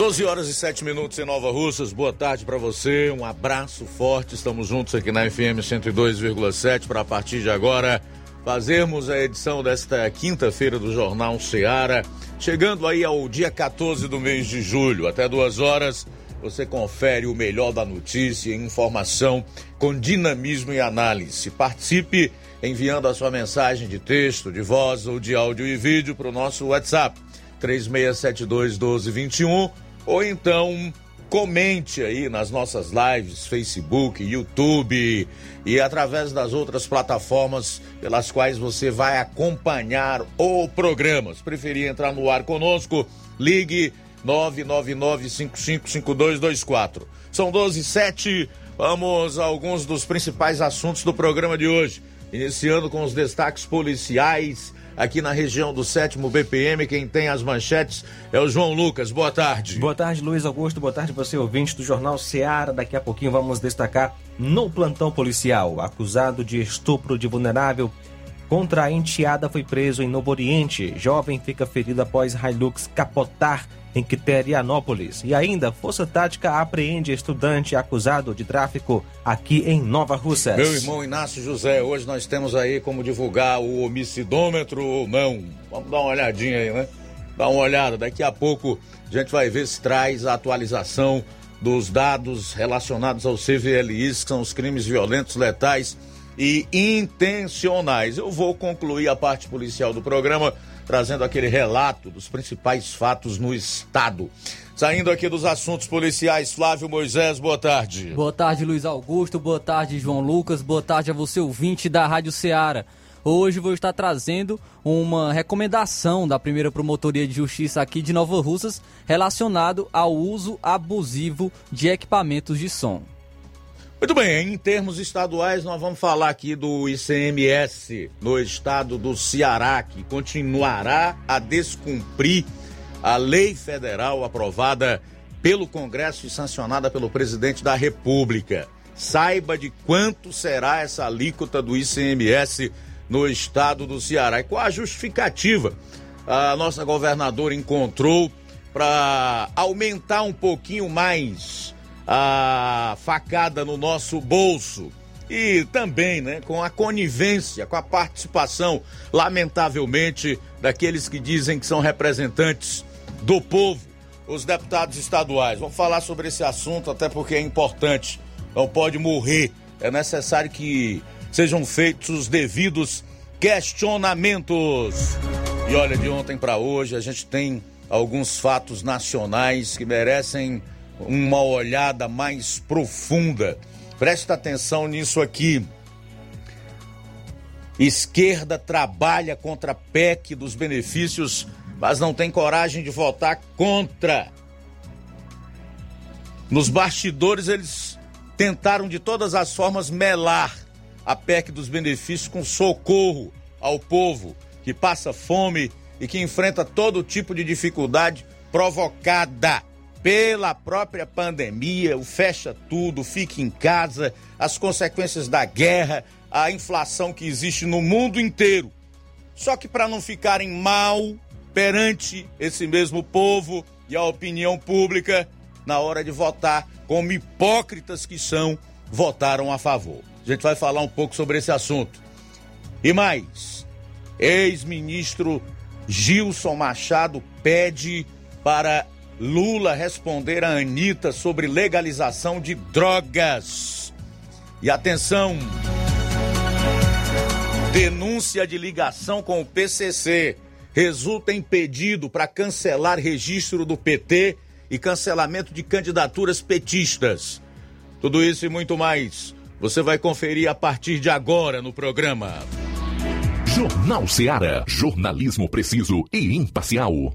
12 horas e 7 minutos em Nova Russas. Boa tarde para você. Um abraço forte. Estamos juntos aqui na FM 102,7 para a partir de agora fazermos a edição desta quinta-feira do Jornal Seara. Chegando aí ao dia 14 do mês de julho, até duas horas, você confere o melhor da notícia e informação com dinamismo e análise. Participe enviando a sua mensagem de texto, de voz ou de áudio e vídeo para o nosso WhatsApp 3672 1221 ou então comente aí nas nossas lives, Facebook, YouTube e através das outras plataformas pelas quais você vai acompanhar o programa. Se preferir entrar no ar conosco, ligue 999-555224. São 12 e 7. Vamos a alguns dos principais assuntos do programa de hoje. Iniciando com os destaques policiais aqui na região do sétimo BPM. Quem tem as manchetes é o João Lucas. Boa tarde. Boa tarde, Luiz Augusto. Boa tarde, você ouvinte do Jornal Seara. Daqui a pouquinho vamos destacar no plantão policial. Acusado de estupro de vulnerável contra a enteada foi preso em Novo Oriente. Jovem fica ferido após Hilux capotar em Quiterianópolis. E ainda, Força Tática apreende estudante acusado de tráfico aqui em Nova Russas. Meu irmão Inácio José, hoje nós temos aí como divulgar o homicidômetro ou não. Vamos dar uma olhadinha aí, né? Dá uma olhada, daqui a pouco a gente vai ver se traz a atualização dos dados relacionados ao CVLIs, que são os crimes violentos, letais e intencionais. Eu vou concluir a parte policial do programa trazendo aquele relato dos principais fatos no estado. Saindo aqui dos assuntos policiais, Flávio Moisés, boa tarde. Boa tarde, Luiz Augusto, boa tarde, João Lucas, boa tarde a você, ouvinte da Rádio Ceará. Hoje vou estar trazendo uma recomendação da primeira promotoria de justiça aqui de Nova Russas relacionado ao uso abusivo de equipamentos de som. Muito bem, em termos estaduais, nós vamos falar aqui do ICMS no estado do Ceará, que continuará a descumprir a lei federal aprovada pelo Congresso e sancionada pelo presidente da República. Saiba de quanto será essa alíquota do ICMS no estado do Ceará e qual a justificativa a nossa governadora encontrou para aumentar um pouquinho mais a facada no nosso bolso e também né, com a conivência, com a participação, lamentavelmente, daqueles que dizem que são representantes do povo, os deputados estaduais. Vamos falar sobre esse assunto, até porque é importante, não pode morrer. É necessário que sejam feitos os devidos questionamentos. E olha, de ontem para hoje a gente tem alguns fatos nacionais que merecem uma olhada mais profunda. Presta atenção nisso aqui. Esquerda trabalha contra a PEC dos benefícios, mas não tem coragem de votar contra. Nos bastidores, eles tentaram de todas as formas melar a PEC dos benefícios com socorro ao povo que passa fome e que enfrenta todo tipo de dificuldade provocada pela própria pandemia, o fecha tudo, fica em casa, as consequências da guerra, a inflação que existe no mundo inteiro. Só que para não ficarem mal perante esse mesmo povo e a opinião pública, na hora de votar, como hipócritas que são, votaram a favor. A gente vai falar um pouco sobre esse assunto. E mais, ex-ministro Gilson Machado pede para Lula responder a Anitta sobre legalização de drogas. E atenção! Denúncia de ligação com o PCC resulta em pedido para cancelar registro do PT e cancelamento de candidaturas petistas. Tudo isso e muito mais você vai conferir a partir de agora no programa. Jornal Seara. Jornalismo preciso e imparcial.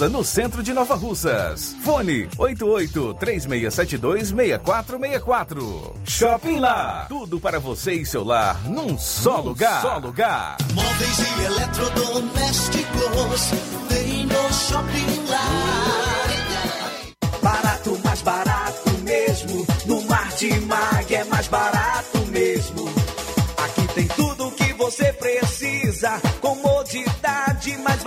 no centro de Nova Russas. Fone 88 3672 6464. Shopping Lá, tudo para você e seu lar num só num lugar. Só lugar. Móveis e eletrodomésticos tem no Shopping Lá. Barato, mais barato mesmo. No Martimag é mais barato mesmo. Aqui tem tudo o que você precisa. Comodidade, mais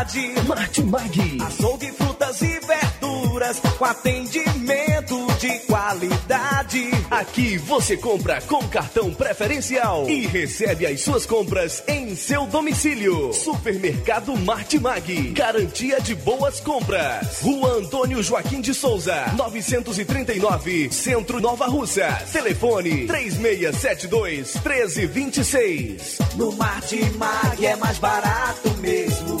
variedade. Martimag. Açougue, frutas e verduras com atendimento de qualidade. Aqui você compra com cartão preferencial e recebe as suas compras em seu domicílio. Supermercado Martimag. Garantia de boas compras. Rua Antônio Joaquim de Souza, 939, Centro Nova Russa. Telefone 3672 1326. No Martimag é mais barato mesmo.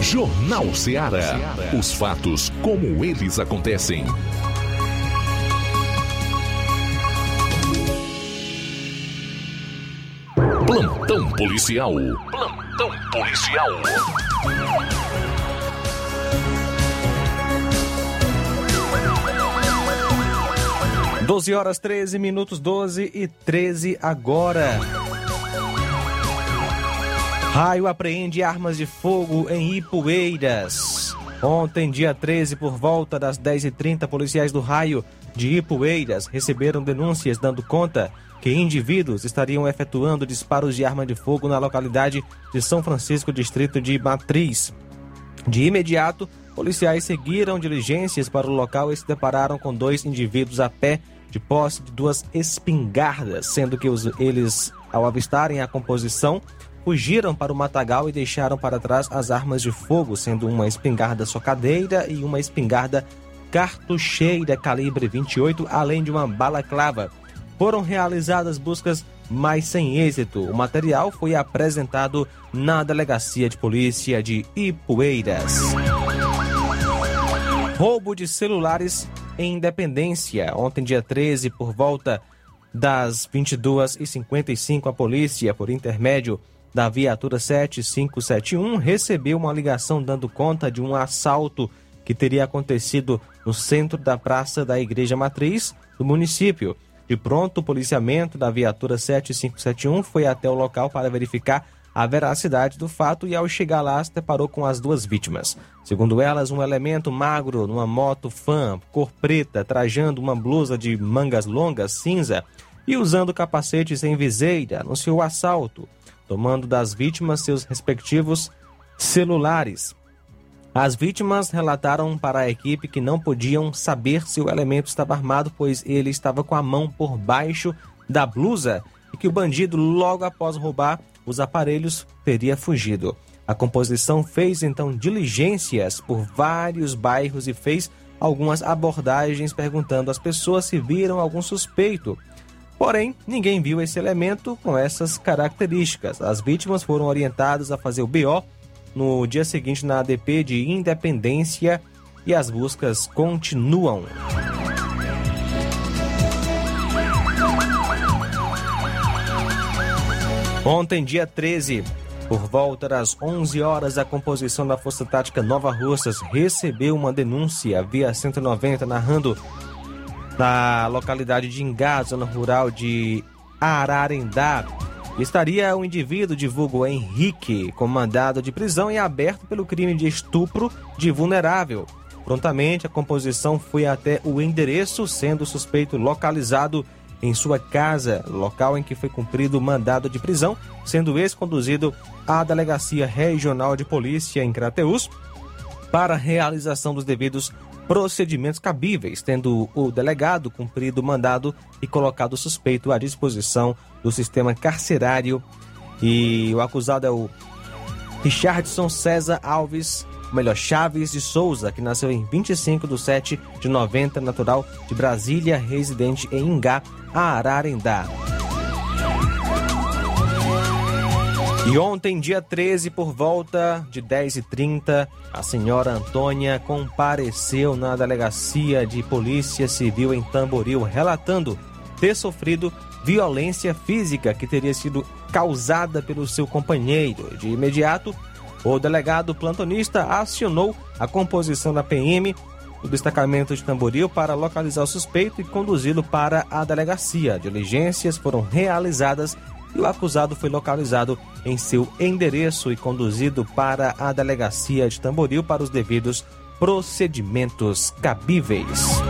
Jornal Ceará. Os fatos como eles acontecem. Plantão policial. Plantão policial. Doze horas 13 minutos, 12 e 13 agora. Raio apreende armas de fogo em Ipueiras. Ontem, dia 13, por volta das 10h30, policiais do Raio de Ipueiras receberam denúncias dando conta que indivíduos estariam efetuando disparos de arma de fogo na localidade de São Francisco, distrito de Matriz. De imediato, policiais seguiram diligências para o local e se depararam com dois indivíduos a pé de posse de duas espingardas, sendo que os, eles, ao avistarem a composição, fugiram para o matagal e deixaram para trás as armas de fogo, sendo uma espingarda socadeira e uma espingarda cartucheira calibre 28, além de uma balaclava. Foram realizadas buscas, mas sem êxito. O material foi apresentado na Delegacia de Polícia de Ipueiras. Roubo de celulares em Independência. Ontem, dia 13, por volta das 22h55, a polícia, por intermédio da viatura 7571, recebeu uma ligação dando conta de um assalto que teria acontecido no centro da praça da Igreja Matriz do município. De pronto, o policiamento da viatura 7571 foi até o local para verificar a veracidade do fato e, ao chegar lá, se deparou com as duas vítimas. Segundo elas, um elemento magro numa moto fã, cor preta, trajando uma blusa de mangas longas cinza e usando capacete sem viseira, anunciou o assalto, tomando das vítimas seus respectivos celulares. As vítimas relataram para a equipe que não podiam saber se o elemento estava armado, pois ele estava com a mão por baixo da blusa e que o bandido, logo após roubar os aparelhos, teria fugido. A composição fez então diligências por vários bairros e fez algumas abordagens perguntando às pessoas se viram algum suspeito. Porém, ninguém viu esse elemento com essas características. As vítimas foram orientadas a fazer o BO no dia seguinte na ADP de Independência e as buscas continuam. Ontem, dia 13, por volta das 11 horas, a composição da Força Tática Nova Russas recebeu uma denúncia via 190 narrando na localidade de Ingá, zona rural de Ararendá, estaria um indivíduo de vulgo Henrique, com mandado de prisão e aberto pelo crime de estupro de vulnerável. Prontamente, a composição foi até o endereço, sendo o suspeito localizado em sua casa, local em que foi cumprido o mandado de prisão, sendo esse conduzido à Delegacia Regional de Polícia em Crateus para realização dos devidos procedimentos cabíveis, tendo o delegado cumprido o mandado e colocado o suspeito à disposição do sistema carcerário. E o acusado é o Richardson César Alves, melhor, Chaves de Souza, que nasceu em 25 de 7 de 90, natural de Brasília, residente em Ingá, Ararendá. E ontem, dia 13, por volta de 10h30, a senhora Antônia compareceu na delegacia de Polícia Civil em Tamboril, relatando ter sofrido violência física que teria sido causada pelo seu companheiro. De imediato, o delegado plantonista acionou a composição da PM do destacamento de Tamboril para localizar o suspeito e conduzi-lo para a delegacia. Diligências foram realizadas e o acusado foi localizado em seu endereço e conduzido para a delegacia de Tamboril para os devidos procedimentos cabíveis.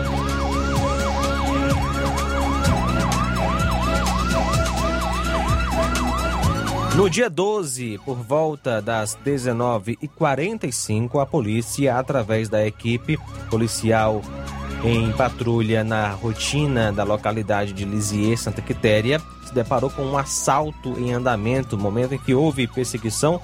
No dia 12, por volta das 19h45, a polícia, através da equipe policial em patrulha na rotina da localidade de Lisieux, Santa Quitéria, se deparou com um assalto em andamento, momento em que houve perseguição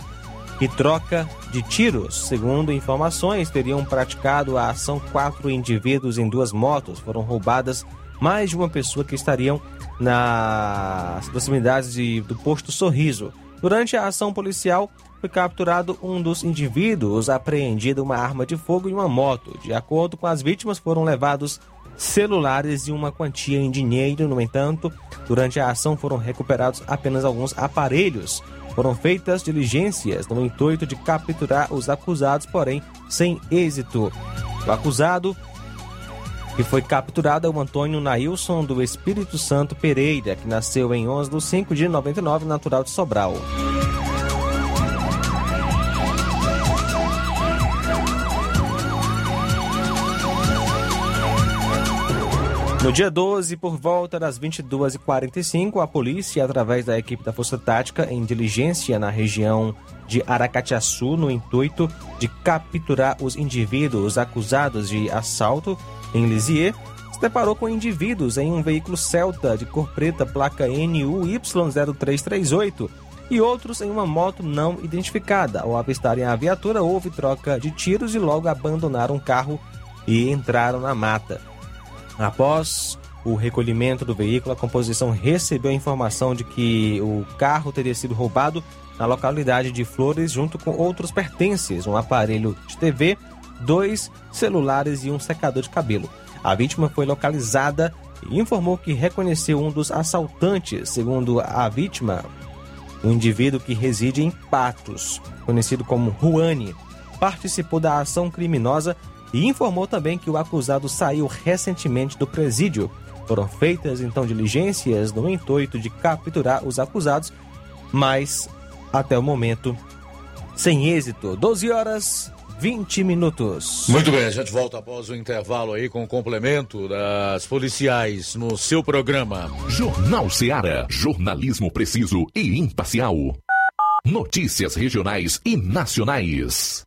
e troca de tiros. Segundo informações, teriam praticado a ação quatro indivíduos em duas motos. Foram roubadas mais de uma pessoa que estariam nas proximidades de, do posto Sorriso. Durante a ação policial, foi capturado um dos indivíduos, apreendida uma arma de fogo e uma moto. De acordo com as vítimas, foram levados celulares e uma quantia em dinheiro. No entanto, durante a ação foram recuperados apenas alguns aparelhos. Foram feitas diligências no intuito de capturar os acusados, porém sem êxito. O acusado que foi capturado é o Antônio Nailson do Espírito Santo Pereira, que nasceu em 11 de 5 de 99, natural de Sobral. No dia 12, por volta das 22h45, a polícia, através da equipe da Força Tática, em diligência na região de Aracatiaçu, no intuito de capturar os indivíduos acusados de assalto em Lisieux, se deparou com indivíduos em um veículo Celta de cor preta, placa NUY0338, e outros em uma moto não identificada. Ao avistarem a viatura, houve troca de tiros e logo abandonaram o carro e entraram na mata. Após o recolhimento do veículo, a composição recebeu a informação de que o carro teria sido roubado na localidade de Flores, junto com outros pertences, um aparelho de TV, dois celulares e um secador de cabelo. A vítima foi localizada e informou que reconheceu um dos assaltantes. Segundo a vítima, um indivíduo que reside em Patos, conhecido como Juane, participou da ação criminosa e informou também que o acusado saiu recentemente do presídio. Foram feitas então diligências no intuito de capturar os acusados, mas até o momento sem êxito. 12 horas 20 minutos. Muito bem, a gente volta após o intervalo aí com o complemento das policiais no seu programa. Jornal Seara. Jornalismo preciso e imparcial. Notícias regionais e nacionais.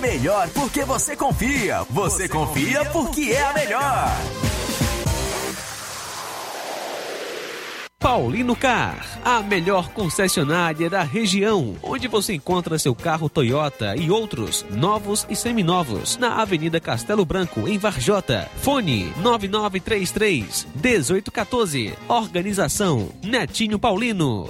melhor porque você confia. Você, confia porque é a melhor. Paulino Car, a melhor concessionária da região, onde você encontra seu carro Toyota e outros novos e seminovos, na Avenida Castelo Branco, em Varjota. Fone 9933 1814. Organização Netinho Paulino.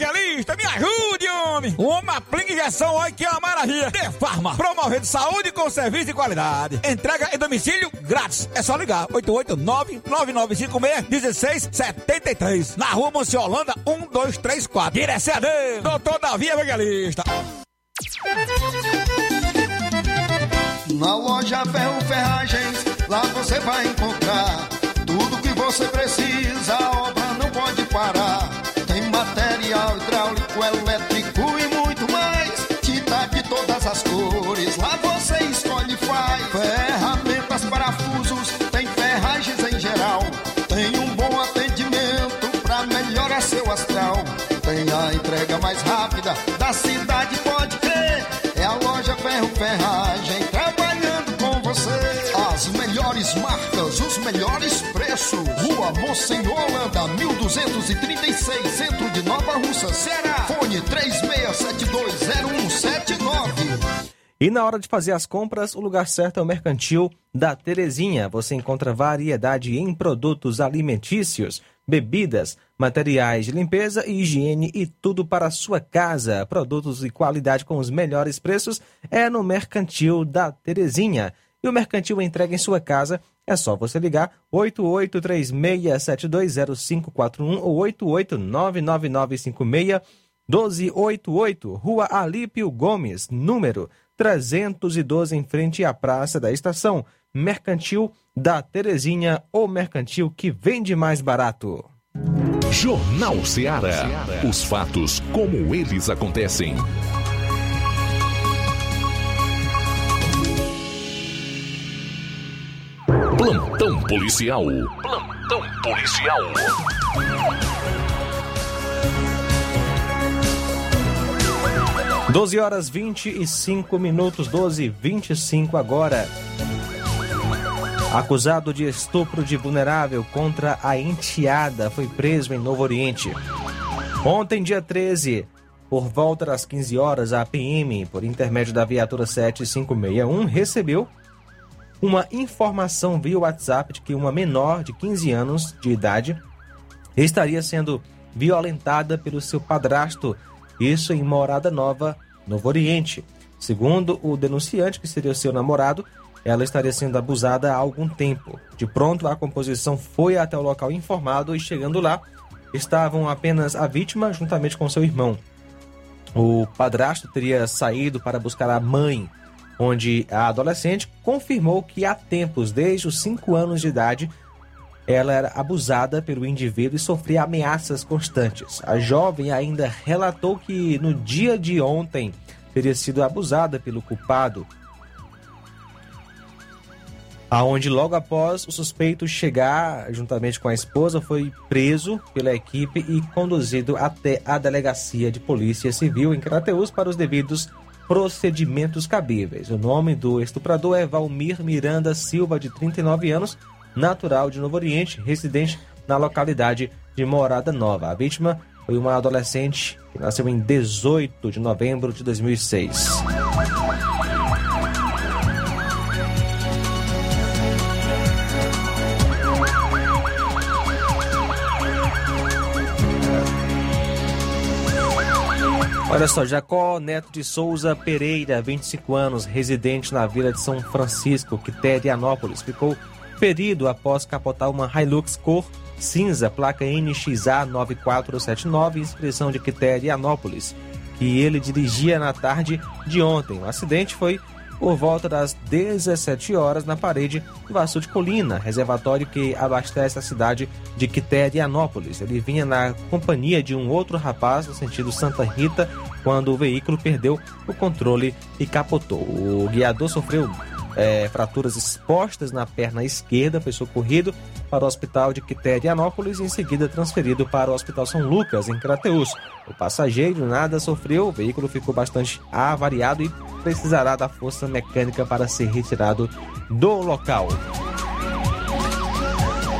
Evangelista, me ajude, homem. Uma aplica injeção, olha que é uma maravilha. De Farma, promovendo saúde com serviço de qualidade. Entrega em domicílio grátis. É só ligar, 889-9956-1673. Na rua Monsiolanda, 1234. Direção a Deus, doutor Davi Evangelista. Na loja Ferro Ferragens, lá você vai encontrar tudo que você precisa, da cidade, pode crer. É a loja Ferro Ferragem trabalhando com você. As melhores marcas, os melhores preços. Rua Monsenhor Holanda, 1236, centro de Nova Russa, Ceará. Fone 36720179. E na hora de fazer as compras, o lugar certo é o Mercantil da Terezinha. Você encontra variedade em produtos alimentícios, bebidas, materiais de limpeza e higiene e tudo para a sua casa. Produtos de qualidade com os melhores preços é no Mercantil da Terezinha. E o Mercantil entrega em sua casa. É só você ligar 8836720541 ou 88999561288, Rua Alípio Gomes, número 312 em frente à Praça da Estação. Mercantil da Terezinha, o mercantil que vende mais barato. Jornal Ceará. Os fatos como eles acontecem. Plantão policial. Plantão policial. Doze horas vinte e cinco minutos, doze vinte e cinco agora. Acusado de estupro de vulnerável contra a enteada foi preso em Novo Oriente. Ontem, dia 13, por volta das 15 horas, a PM, por intermédio da viatura 7561, recebeu uma informação via WhatsApp de que uma menor de 15 anos de idade estaria sendo violentada pelo seu padrasto, isso em Morada Nova, Novo Oriente. Segundo o denunciante, que seria seu namorado, ela estaria sendo abusada há algum tempo. De pronto, a composição foi até o local informado e, chegando lá, estavam apenas a vítima juntamente com seu irmão. O padrasto teria saído para buscar a mãe, onde a adolescente confirmou que há tempos, desde os 5 anos de idade, ela era abusada pelo indivíduo e sofria ameaças constantes. A jovem ainda relatou que no dia de ontem teria sido abusada pelo culpado, aonde logo após o suspeito chegar juntamente com a esposa foi preso pela equipe e conduzido até a delegacia de polícia civil em Crateus para os devidos procedimentos cabíveis. O nome do estuprador é Valmir Miranda Silva, de 39 anos, natural de Novo Oriente, residente na localidade de Morada Nova. A vítima foi uma adolescente que nasceu em 18 de novembro de 2006. Olha só, Jacó Neto de Souza Pereira, 25 anos, residente na vila de São Francisco, Quiterianópolis, ficou ferido após capotar uma Hilux cor cinza, placa NXA 9479, inscrição de Quiterianópolis, que ele dirigia na tarde de ontem. O acidente foi por volta das 17 horas na parede do Açu de Colina, reservatório que abastece a cidade de Quiterianópolis. Ele vinha na companhia de um outro rapaz no sentido Santa Rita quando o veículo perdeu o controle e capotou. O guiador sofreu é, fraturas expostas na perna esquerda, foi socorrido para o hospital de Quiterianópolis e em seguida transferido para o Hospital São Lucas, em Crateus. O passageiro nada sofreu, o veículo ficou bastante avariado e precisará da força mecânica para ser retirado do local.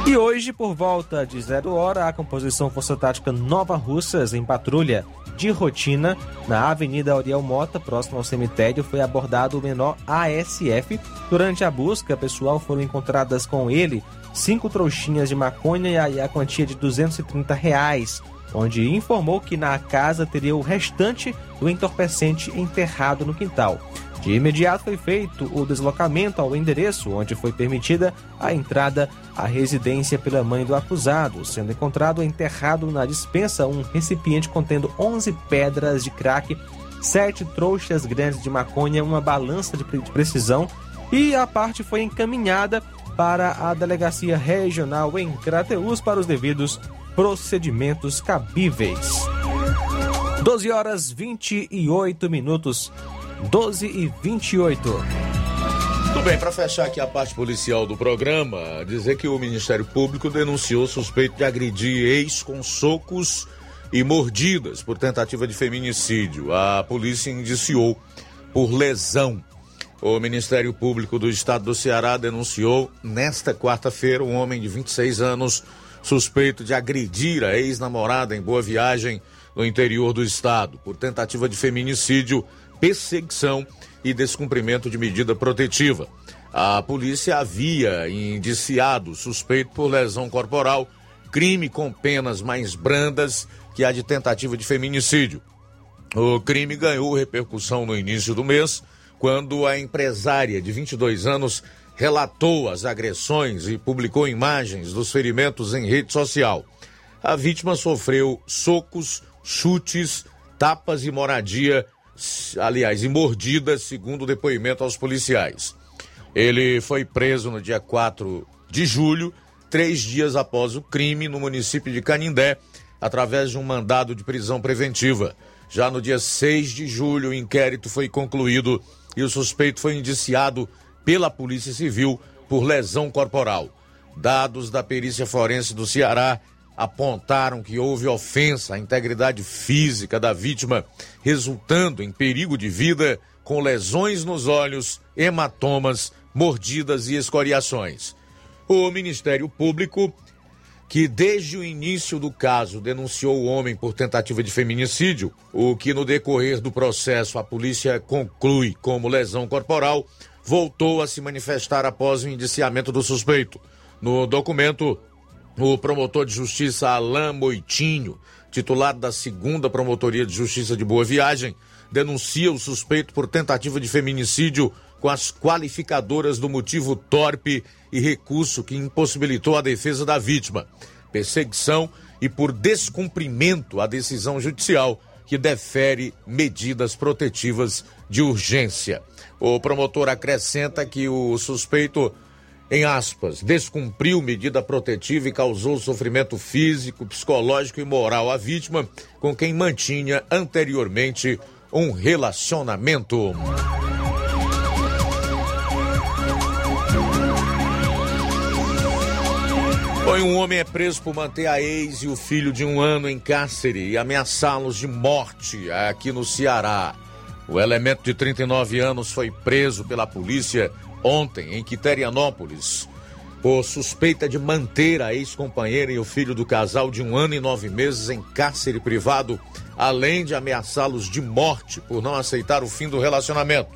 E hoje, por volta de zero hora, a composição Força Tática Nova Russas, em patrulha de rotina, na Avenida Ariel Mota, próximo ao cemitério, foi abordado o menor ASF. Durante a busca pessoal foram encontradas com ele cinco trouxinhas de maconha e a quantia de 230 reais, onde informou que na casa teria o restante do entorpecente enterrado no quintal. De imediato foi feito o deslocamento ao endereço onde foi permitida a entrada à residência pela mãe do acusado, sendo encontrado enterrado na dispensa um recipiente contendo 11 pedras de crack, sete trouxas grandes de maconha, uma balança de precisão e a parte foi encaminhada para a delegacia regional em Crateus para os devidos procedimentos cabíveis. 12 horas 28 minutos. 12 e 28. Tudo bem, para fechar aqui a parte policial do programa, dizer que o Ministério Público denunciou suspeito de agredir ex com socos e mordidas por tentativa de feminicídio. A polícia indiciou por lesão. O Ministério Público do Estado do Ceará denunciou nesta quarta-feira um homem de 26 anos suspeito de agredir a ex-namorada em Boa Viagem, no interior do estado, por tentativa de feminicídio perseguição e descumprimento de medida protetiva. A polícia havia indiciado suspeito por lesão corporal crime com penas mais brandas que a de tentativa de feminicídio. O crime ganhou repercussão no início do mês, quando a empresária de 22 anos relatou as agressões e publicou imagens dos ferimentos em rede social. A vítima sofreu socos, chutes, tapas e moradia, aliás, e mordidas, segundo o depoimento aos policiais. Ele foi preso no dia 4 de julho, três dias após o crime, no município de Canindé, através de um mandado de prisão preventiva. Já no dia 6 de julho, o inquérito foi concluído e o suspeito foi indiciado pela Polícia Civil por lesão corporal. Dados da perícia forense do Ceará apontaram que houve ofensa à integridade física da vítima, resultando em perigo de vida, com lesões nos olhos, hematomas, mordidas e escoriações. O Ministério Público que desde o início do caso denunciou o homem por tentativa de feminicídio, o que no decorrer do processo a polícia conclui como lesão corporal, voltou a se manifestar após o indiciamento do suspeito. No documento, o promotor de justiça Alain Moitinho, titular da segunda Promotoria de Justiça de Boa Viagem, denuncia o suspeito por tentativa de feminicídio com as qualificadoras do motivo torpe e recurso que impossibilitou a defesa da vítima, perseguição e por descumprimento à decisão judicial que defere medidas protetivas de urgência. O promotor acrescenta que o suspeito, em aspas, descumpriu medida protetiva e causou sofrimento físico, psicológico e moral à vítima, com quem mantinha anteriormente um relacionamento. Foi um homem é preso por manter a ex e o filho de um ano em cárcere e ameaçá-los de morte aqui no Ceará. O elemento de 39 anos foi preso pela polícia ontem em Quiterianópolis por suspeita de manter a ex-companheira e o filho do casal de um ano e nove meses em cárcere privado, além de ameaçá-los de morte por não aceitar o fim do relacionamento.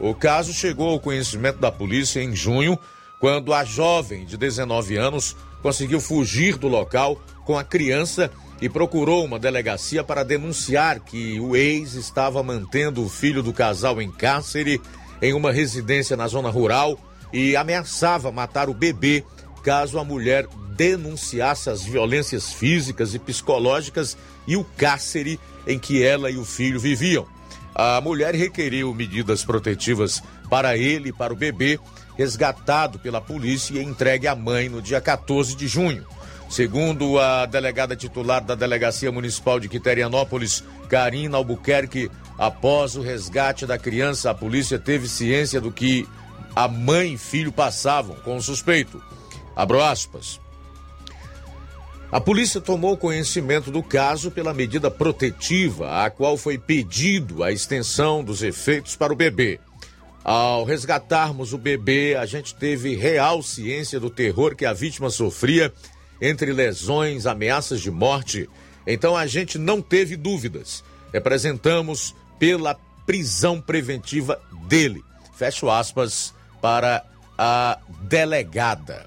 O caso chegou ao conhecimento da polícia em junho, quando a jovem de 19 anos conseguiu fugir do local com a criança e procurou uma delegacia para denunciar que o ex estava mantendo o filho do casal em cárcere em uma residência na zona rural e ameaçava matar o bebê caso a mulher denunciasse as violências físicas e psicológicas e o cárcere em que ela e o filho viviam. A mulher requeriu medidas protetivas para ele e para o bebê resgatado pela polícia e entregue à mãe no dia 14 de junho. Segundo a delegada titular da Delegacia Municipal de Quiterianópolis, Karina Albuquerque, após o resgate da criança, a polícia teve ciência do que a mãe e filho passavam com o suspeito. Abro aspas. A polícia tomou conhecimento do caso pela medida protetiva, a qual foi pedido a extensão dos efeitos para o bebê. Ao resgatarmos o bebê, a gente teve real ciência do terror que a vítima sofria entre lesões, ameaças de morte. Então a gente não teve dúvidas. Representamos pela prisão preventiva dele. Fecho aspas para a delegada.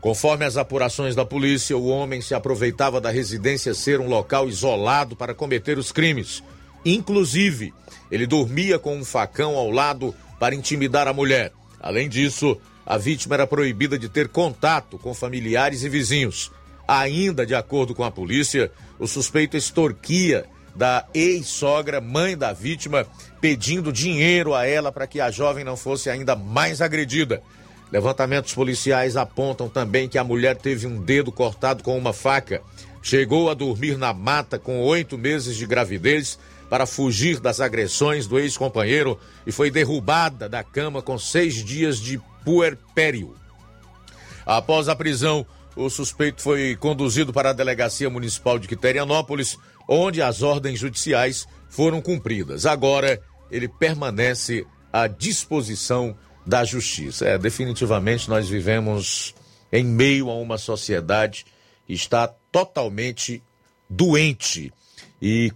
Conforme as apurações da polícia, o homem se aproveitava da residência ser um local isolado para cometer os crimes. Inclusive, ele dormia com um facão ao lado para intimidar a mulher. Além disso, a vítima era proibida de ter contato com familiares e vizinhos. Ainda de acordo com a polícia, o suspeito extorquia da ex-sogra, mãe da vítima, pedindo dinheiro a ela para que a jovem não fosse ainda mais agredida. Levantamentos policiais apontam também que a mulher teve um dedo cortado com uma faca, chegou a dormir na mata com oito meses de gravidez para fugir das agressões do ex-companheiro e foi derrubada da cama com seis dias de puerpério. Após a prisão, o suspeito foi conduzido para a Delegacia Municipal de Quiterianópolis, onde as ordens judiciais foram cumpridas. Agora, ele permanece à disposição da justiça. É, definitivamente nós vivemos em meio a uma sociedade que está totalmente doente e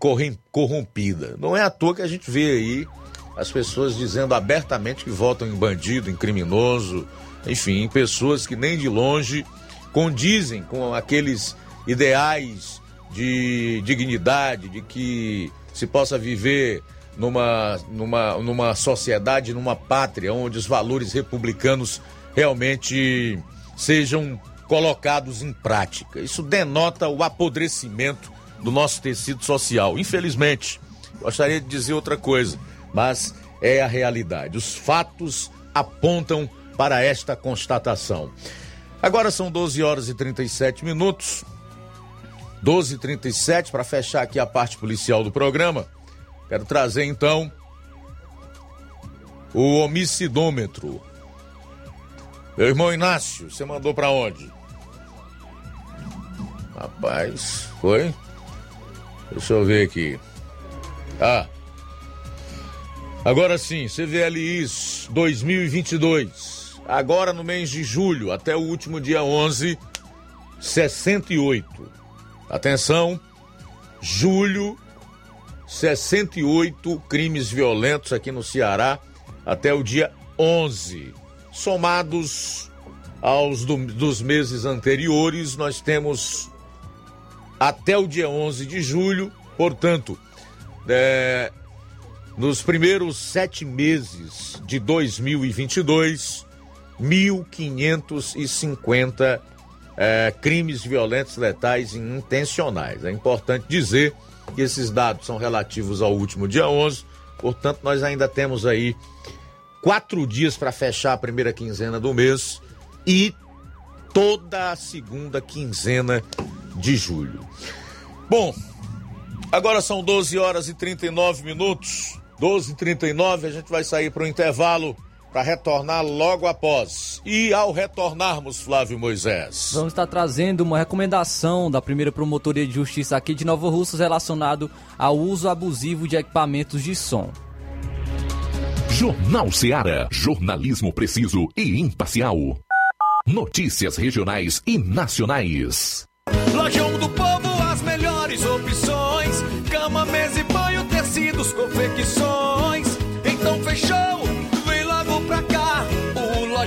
corrompida. Não é à toa que a gente vê aí as pessoas dizendo abertamente que votam em bandido, em criminoso, enfim, em pessoas que nem de longe condizem com aqueles ideais de dignidade, de que se possa viver numa, numa, numa sociedade, numa pátria onde os valores republicanos realmente sejam colocados em prática. Isso denota o apodrecimento do nosso tecido social. Infelizmente, gostaria de dizer outra coisa, mas é a realidade. Os fatos apontam para esta constatação. Agora são 12 horas e 37 minutos. 12 e 37 para fechar aqui a parte policial do programa. Quero trazer então o homicidômetro. Meu irmão Inácio, você mandou para onde? Rapaz, foi? Deixa eu ver aqui. Ah. Agora sim, CVLIs 2022. Agora no mês de julho, até o último dia 11, 68. Atenção, julho, 68 crimes violentos aqui no Ceará até o dia 11. Somados aos do, dos meses anteriores, nós temos até o dia 11 de julho, portanto, é, nos primeiros sete meses de 2022, 1.550 é, crimes violentos, letais e intencionais. É importante dizer que esses dados são relativos ao último dia 11, portanto, nós ainda temos aí quatro dias para fechar a primeira quinzena do mês e toda a segunda quinzena de julho. Bom, agora são 12 horas e 39 minutos. 12 e 39 a gente vai sair para o intervalo para retornar logo após. E ao retornarmos, Flávio Moisés. Vamos estar trazendo uma recomendação da primeira promotoria de justiça aqui de Nova Russas relacionado ao uso abusivo de equipamentos de som. Jornal Seara. Jornalismo preciso e imparcial. Notícias regionais e nacionais. Lojão do Povo, as melhores opções: cama, mesa e banho, tecidos, confecções.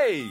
Hey!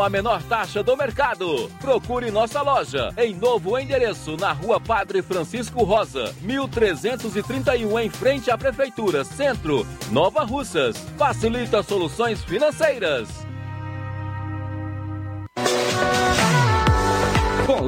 a menor taxa do mercado. Procure nossa loja em novo endereço na Rua Padre Francisco Rosa, 1331 em frente à Prefeitura, Centro, Nova Russas. Facilita soluções financeiras.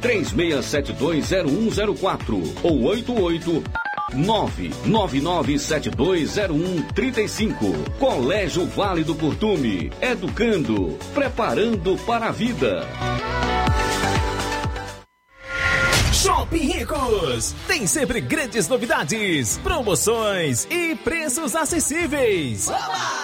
36720104 ou 88 999720135. Colégio Vale do Curtume. Educando, preparando para a vida. Shopping Ricos! Tem sempre grandes novidades, promoções e preços acessíveis. Oba!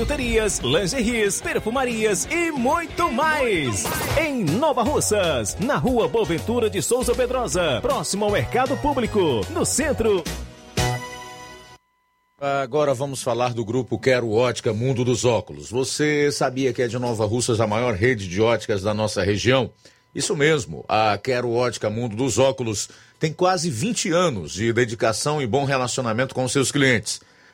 lingeries, perfumarias e muito mais. Em Nova Russas, na rua Boaventura de Souza Pedrosa, próximo ao Mercado Público, no centro. Agora vamos falar do grupo Quero Ótica Mundo dos Óculos. Você sabia que é de Nova Russas a maior rede de óticas da nossa região? Isso mesmo, a Quero Ótica Mundo dos Óculos tem quase 20 anos de dedicação e bom relacionamento com seus clientes.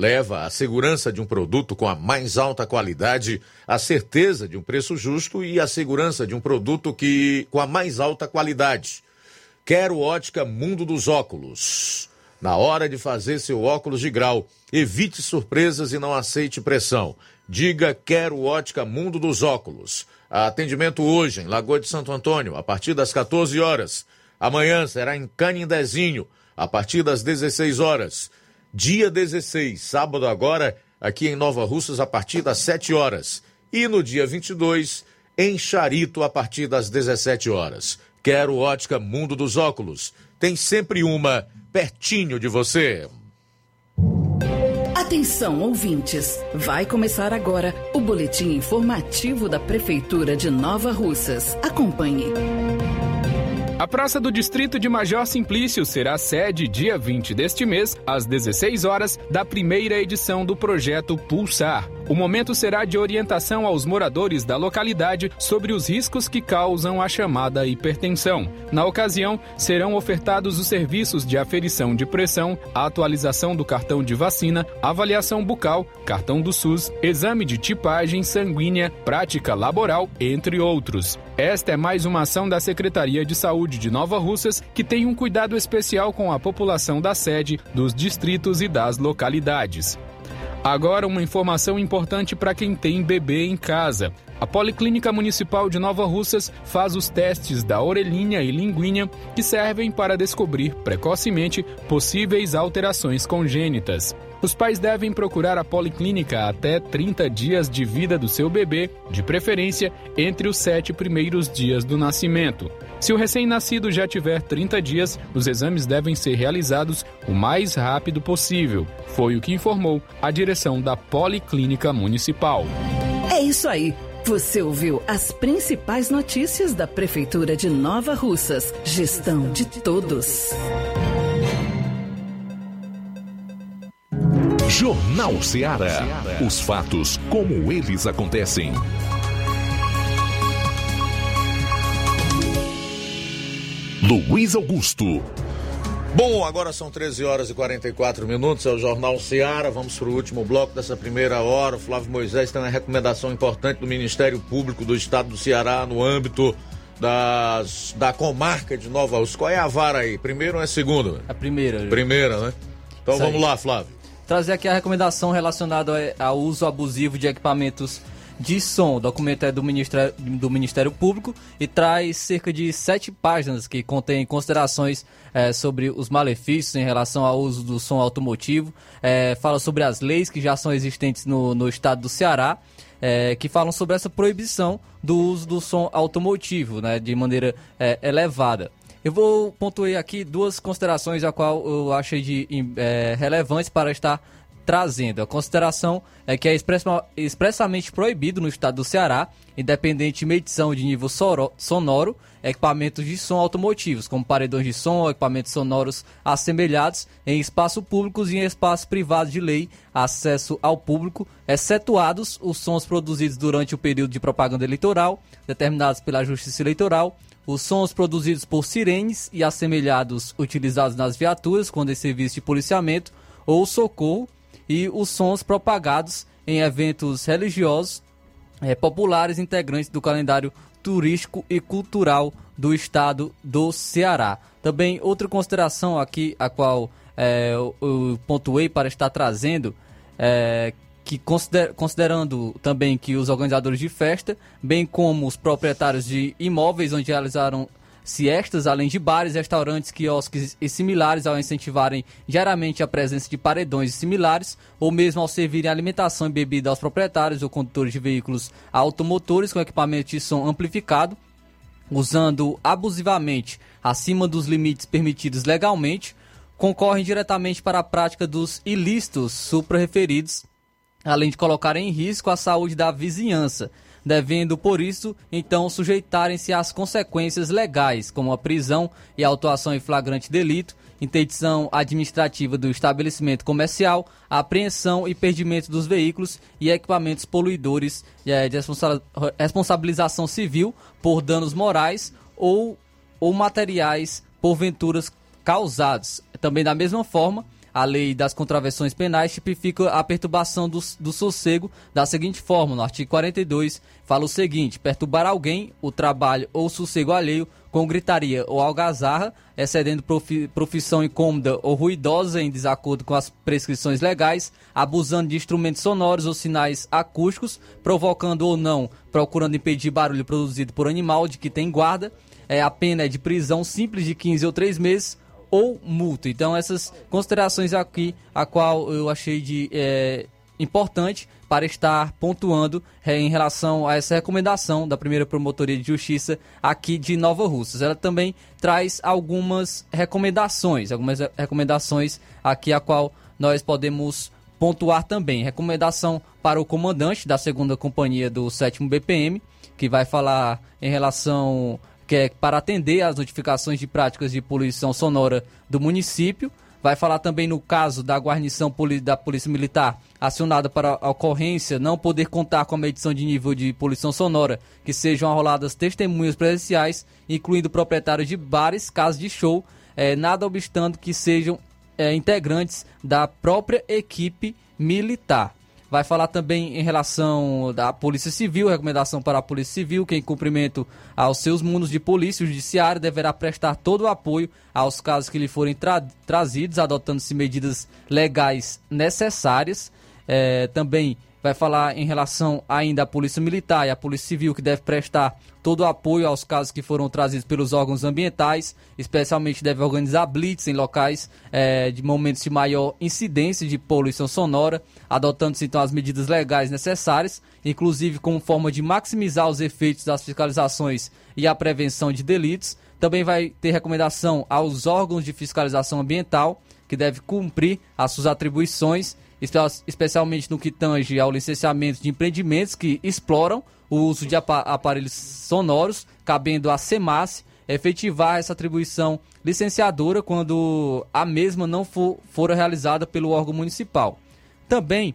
Leva a segurança de um produto com a mais alta qualidade, a certeza de um preço justo e a segurança de um produto que com a mais alta qualidade. Quero ótica Mundo dos Óculos. Na hora de fazer seu óculos de grau, evite surpresas e não aceite pressão. Diga Quero Ótica Mundo dos Óculos. Atendimento hoje em Lagoa de Santo Antônio, a partir das 14 horas. Amanhã será em Canindezinho, a partir das 16 horas. Dia 16, sábado agora, aqui em Nova Russas, a partir das 7 horas. E no dia 22, em Charito, a partir das 17 horas. Quero ótica Mundo dos Óculos. Tem sempre uma pertinho de você. Atenção, ouvintes! Vai começar agora o boletim informativo da Prefeitura de Nova Russas. Acompanhe. A Praça do Distrito de Major Simplício será sede dia 20 deste mês, às 16 horas, da primeira edição do projeto Pulsar. O momento será de orientação aos moradores da localidade sobre os riscos que causam a chamada hipertensão. Na ocasião, serão ofertados os serviços de aferição de pressão, atualização do cartão de vacina, avaliação bucal, cartão do SUS, exame de tipagem sanguínea, prática laboral, entre outros. Esta é mais uma ação da Secretaria de Saúde de Nova Russas que tem um cuidado especial com a população da sede, dos distritos e das localidades. Agora, uma informação importante para quem tem bebê em casa. A Policlínica Municipal de Nova Russas faz os testes da orelhinha e linguinha que servem para descobrir precocemente possíveis alterações congênitas. Os pais devem procurar a policlínica até 30 dias de vida do seu bebê, de preferência entre os sete primeiros dias do nascimento. Se o recém-nascido já tiver 30 dias, os exames devem ser realizados o mais rápido possível. Foi o que informou a direção da Policlínica Municipal. É isso aí. Você ouviu as principais notícias da Prefeitura de Nova Russas. Gestão de todos. Jornal Ceará. Os fatos como eles acontecem. Luiz Augusto. Bom, agora são 13 horas e 44 minutos, é o Jornal Ceará. Vamos para o último bloco dessa primeira hora. O Flávio Moisés tem uma recomendação importante do Ministério Público do Estado do Ceará no âmbito das, da comarca de Nova Rússia. Qual é a vara aí? Primeira ou é segunda? A primeira. Primeira, né? Então Isso vamos aí. lá, Flávio. Trazer aqui a recomendação relacionada ao uso abusivo de equipamentos de som. O documento é do Ministério, do Ministério Público e traz cerca de sete páginas que contém considerações eh, sobre os malefícios em relação ao uso do som automotivo. Eh, fala sobre as leis que já são existentes no, no estado do Ceará. eh, que falam sobre essa proibição do uso do som automotivo, né, de maneira elevada. Eu vou pontuar aqui duas considerações a qual eu achei de eh, relevantes para estar trazendo. A consideração é que é expressa, expressamente proibido no estado do Ceará, independente de medição de nível sonoro, equipamentos de som automotivos, como paredões de som, equipamentos sonoros assemelhados em espaços públicos e em espaços privados de lei, acesso ao público, excetuados os sons produzidos durante o período de propaganda eleitoral, determinados pela Justiça Eleitoral, os sons produzidos por sirenes e assemelhados utilizados nas viaturas quando em serviço de policiamento ou socorro, e os sons propagados em eventos religiosos é, populares integrantes do calendário turístico e cultural do estado do Ceará. Também outra consideração aqui, a qual é, eu pontuei para estar trazendo, é, que consider, considerando também que os organizadores de festa, bem como os proprietários de imóveis onde realizaram siestas, além de bares, restaurantes, quiosques e similares, ao incentivarem diariamente a presença de paredões similares, ou mesmo ao servirem alimentação e bebida aos proprietários ou condutores de veículos automotores com equipamento de som amplificado, usando abusivamente acima dos limites permitidos legalmente, concorrem diretamente para a prática dos ilícitos supra-referidos, além de colocar em risco a saúde da vizinhança devendo, por isso, então sujeitarem-se às consequências legais, como a prisão e a autuação em flagrante delito, interdição administrativa do estabelecimento comercial, apreensão e perdimento dos veículos e equipamentos poluidores é, de responsabilização civil por danos morais ou, ou materiais por venturas causados. Também da mesma forma, a lei das contravenções penais tipifica a perturbação do, do sossego da seguinte forma: no artigo 42, fala o seguinte: perturbar alguém, o trabalho ou sossego alheio com gritaria ou algazarra, excedendo profi, profissão incômoda ou ruidosa em desacordo com as prescrições legais, abusando de instrumentos sonoros ou sinais acústicos, provocando ou não, procurando impedir barulho produzido por animal de que tem guarda. É, a pena é de prisão simples de 15 ou 3 meses ou multa. Então essas considerações aqui, a qual eu achei de é, importante para estar pontuando é, em relação a essa recomendação da primeira promotoria de justiça aqui de Nova Russas. Ela também traz algumas recomendações, algumas recomendações aqui a qual nós podemos pontuar também. Recomendação para o comandante da segunda companhia do 7 BPM, que vai falar em relação que é para atender às notificações de práticas de poluição sonora do município. Vai falar também no caso da guarnição da Polícia Militar acionada para a ocorrência não poder contar com a medição de nível de poluição sonora, que sejam arroladas testemunhas presenciais, incluindo proprietários de bares, casas de show, é, nada obstante que sejam é, integrantes da própria equipe militar. Vai falar também em relação da Polícia Civil, recomendação para a Polícia Civil, que em cumprimento aos seus mundos de polícia, judiciário deverá prestar todo o apoio aos casos que lhe forem tra trazidos, adotando-se medidas legais necessárias. É, também vai falar em relação ainda à Polícia Militar e à Polícia Civil, que deve prestar todo o apoio aos casos que foram trazidos pelos órgãos ambientais, especialmente deve organizar blitz em locais é, de momentos de maior incidência de poluição sonora, adotando-se então as medidas legais necessárias, inclusive como forma de maximizar os efeitos das fiscalizações e a prevenção de delitos. Também vai ter recomendação aos órgãos de fiscalização ambiental, que deve cumprir as suas atribuições especialmente no que tange ao licenciamento de empreendimentos que exploram o uso de aparelhos sonoros, cabendo à SEMAS efetivar essa atribuição licenciadora quando a mesma não for, for realizada pelo órgão municipal. Também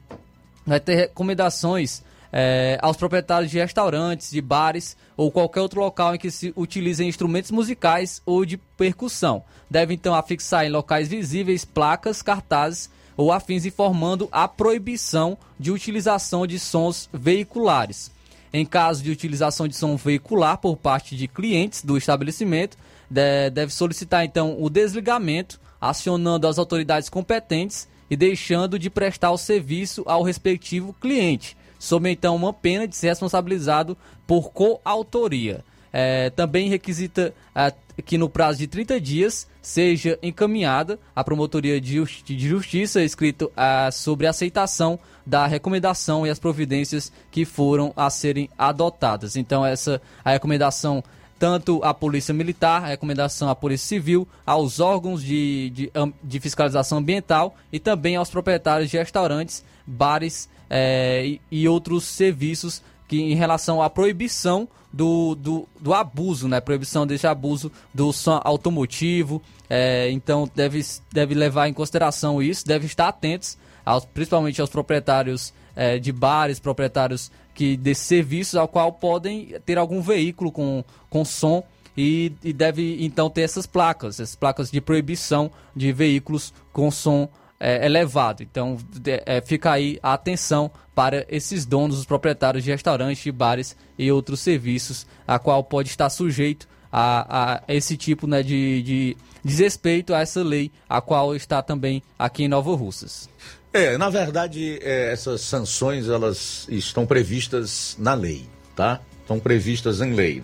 vai ter recomendações é, aos proprietários de restaurantes, de bares ou qualquer outro local em que se utilizem instrumentos musicais ou de percussão. Deve então afixar em locais visíveis placas, cartazes ou afins informando a proibição de utilização de sons veiculares. Em caso de utilização de som veicular por parte de clientes do estabelecimento, deve solicitar então o desligamento, acionando as autoridades competentes e deixando de prestar o serviço ao respectivo cliente, sob então uma pena de ser responsabilizado por coautoria. É, também requisita é, que no prazo de 30 dias seja encaminhada à Promotoria de, Justi de Justiça escrito é, sobre a aceitação da recomendação e as providências que foram a serem adotadas. Então essa a recomendação tanto à Polícia Militar, recomendação à Polícia Civil, aos órgãos de, de, de fiscalização ambiental e também aos proprietários de restaurantes, bares é, e, e outros serviços que em relação à proibição do, do, do, abuso, né? Proibição desse abuso do som automotivo. É, então deve, deve levar em consideração isso, deve estar atentos, aos, principalmente aos proprietários é, de bares, proprietários que de serviços ao qual podem ter algum veículo com, com som e, e deve então ter essas placas, essas placas de proibição de veículos com som é, elevado. Então de, é, fica aí a atenção para esses donos, os proprietários de restaurantes, de bares e outros serviços, a qual pode estar sujeito a, a esse tipo né, de, de desrespeito a essa lei, a qual está também aqui em Nova Russas. É, na verdade, é, essas sanções elas estão previstas na lei, tá? Estão previstas em lei.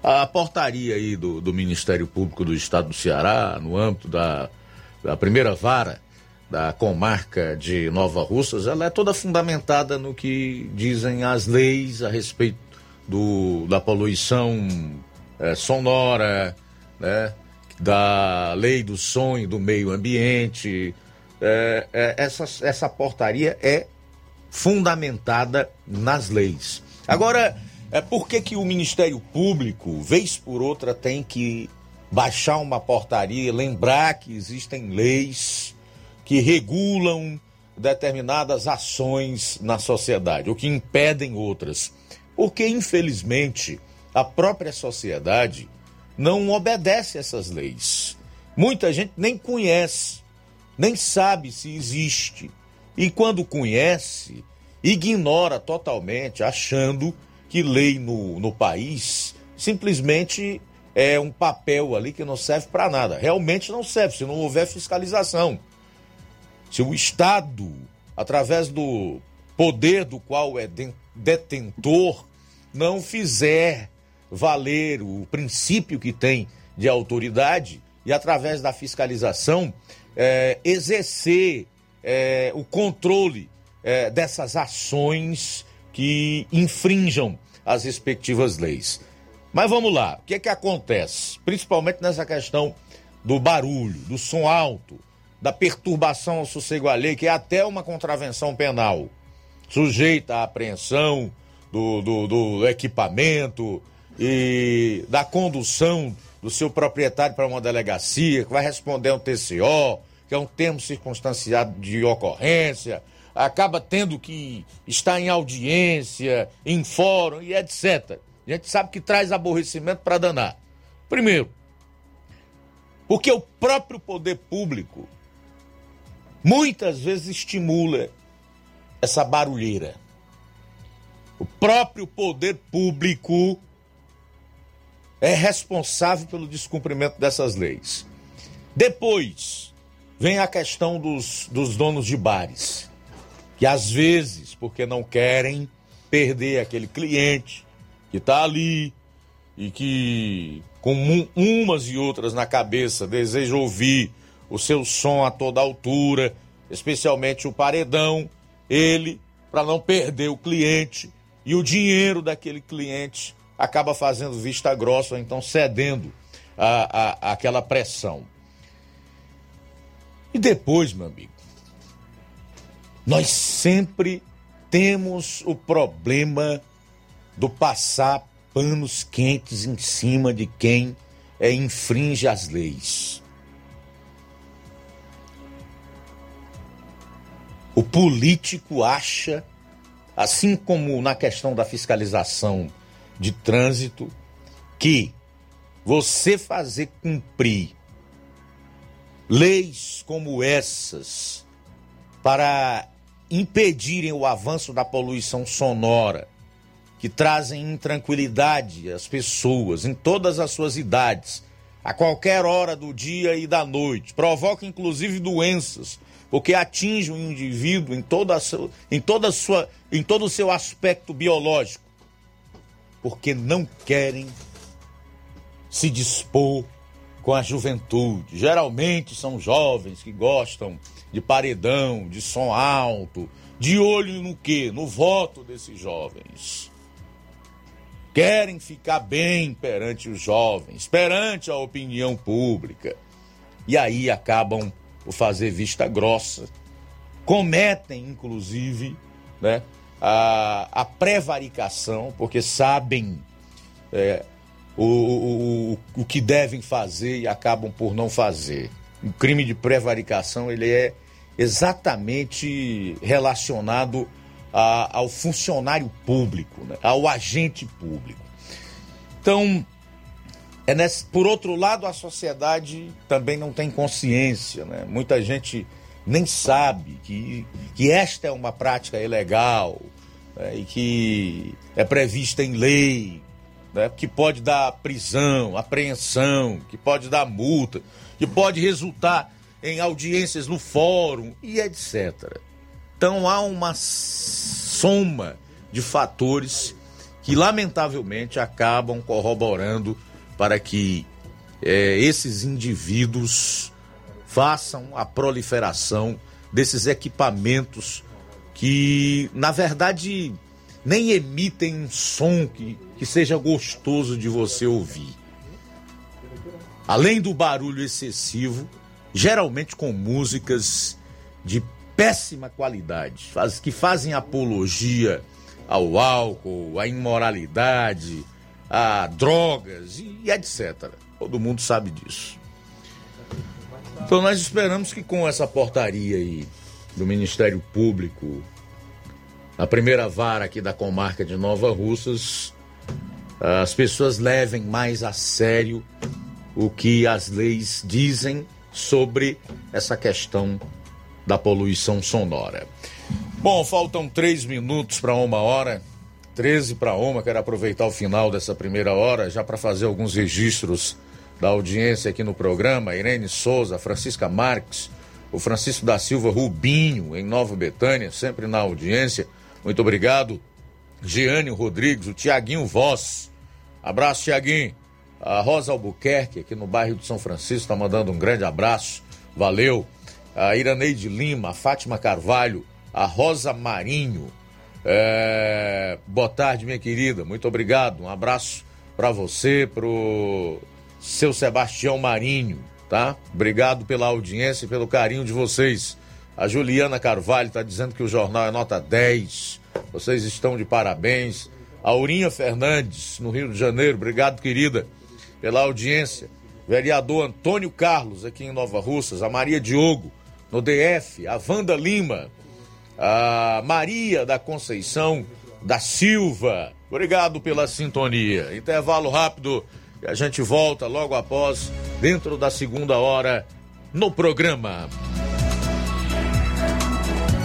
A portaria aí do, do Ministério Público do Estado do Ceará, no âmbito da, da primeira vara da comarca de Nova Russas, ela é toda fundamentada no que dizem as leis a respeito do, da poluição é, sonora, né? da lei do e do meio ambiente, é, é, essa, essa portaria é fundamentada nas leis. Agora, é, por que, que o Ministério Público, vez por outra, tem que baixar uma portaria, lembrar que existem leis que regulam determinadas ações na sociedade, ou que impedem outras? Porque, infelizmente, a própria sociedade não obedece essas leis. Muita gente nem conhece nem sabe se existe. E quando conhece, ignora totalmente, achando que lei no, no país simplesmente é um papel ali que não serve para nada. Realmente não serve se não houver fiscalização. Se o Estado, através do poder do qual é detentor, não fizer valer o princípio que tem de autoridade e através da fiscalização é, exercer é, o controle é, dessas ações que infringam as respectivas leis. Mas vamos lá, o que é que acontece? Principalmente nessa questão do barulho, do som alto, da perturbação ao sossego alheio, que é até uma contravenção penal, sujeita à apreensão do, do, do equipamento e da condução do seu proprietário para uma delegacia, que vai responder um TCO, que é um termo circunstanciado de ocorrência, acaba tendo que estar em audiência, em fórum e etc. A gente sabe que traz aborrecimento para danar. Primeiro, porque o próprio poder público muitas vezes estimula essa barulheira. O próprio poder público é responsável pelo descumprimento dessas leis. Depois, vem a questão dos, dos donos de bares, que às vezes, porque não querem perder aquele cliente que está ali e que, com umas e outras na cabeça, deseja ouvir o seu som a toda altura, especialmente o paredão, ele, para não perder o cliente e o dinheiro daquele cliente, acaba fazendo vista grossa, então cedendo a, a, aquela pressão. E depois, meu amigo, nós sempre temos o problema do passar panos quentes em cima de quem é, infringe as leis. O político acha, assim como na questão da fiscalização de trânsito, que você fazer cumprir Leis como essas, para impedirem o avanço da poluição sonora, que trazem intranquilidade às pessoas em todas as suas idades, a qualquer hora do dia e da noite, provoca inclusive doenças, porque atinge o indivíduo em toda a sua, em toda sua, em todo o seu aspecto biológico, porque não querem se dispor com a juventude. Geralmente são jovens que gostam de paredão, de som alto, de olho no quê? No voto desses jovens. querem ficar bem perante os jovens, perante a opinião pública, e aí acabam por fazer vista grossa, cometem inclusive né, a, a prevaricação, porque sabem é, o, o, o, o que devem fazer e acabam por não fazer. O crime de prevaricação ele é exatamente relacionado a, ao funcionário público, né? ao agente público. Então, é nesse, por outro lado, a sociedade também não tem consciência. Né? Muita gente nem sabe que, que esta é uma prática ilegal né? e que é prevista em lei, né? que pode dar prisão, apreensão, que pode dar multa, que pode resultar em audiências no fórum e etc. Então há uma soma de fatores que, lamentavelmente, acabam corroborando para que é, esses indivíduos façam a proliferação desses equipamentos que, na verdade, nem emitem um som que, que seja gostoso de você ouvir. Além do barulho excessivo, geralmente com músicas de péssima qualidade, que fazem apologia ao álcool, à imoralidade, a drogas e, e etc. Todo mundo sabe disso. Então nós esperamos que com essa portaria aí do Ministério Público, a primeira vara aqui da comarca de Nova Russas, as pessoas levem mais a sério o que as leis dizem sobre essa questão da poluição sonora. Bom, faltam três minutos para uma hora, 13 para uma. Quero aproveitar o final dessa primeira hora já para fazer alguns registros da audiência aqui no programa. Irene Souza, Francisca Marques, o Francisco da Silva Rubinho, em Nova Betânia, sempre na audiência. Muito obrigado. Giane Rodrigues, o Tiaguinho Voz. Abraço, Tiaguinho. A Rosa Albuquerque, aqui no bairro de São Francisco, está mandando um grande abraço. Valeu. A Iraneide Lima, a Fátima Carvalho, a Rosa Marinho. É... Boa tarde, minha querida. Muito obrigado. Um abraço para você, pro seu Sebastião Marinho, tá? Obrigado pela audiência e pelo carinho de vocês. A Juliana Carvalho está dizendo que o jornal é nota 10. Vocês estão de parabéns. Aurinha Fernandes, no Rio de Janeiro, obrigado, querida pela audiência. Vereador Antônio Carlos, aqui em Nova Russas, a Maria Diogo, no DF, a Wanda Lima, a Maria da Conceição da Silva. Obrigado pela sintonia. Intervalo rápido e a gente volta logo após, dentro da segunda hora, no programa.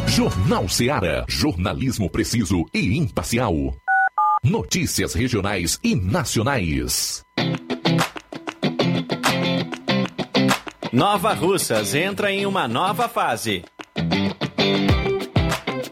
Jornal Seara. Jornalismo preciso e imparcial. Notícias regionais e nacionais. Nova Russas entra em uma nova fase.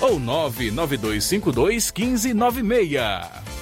ou 99252 1596.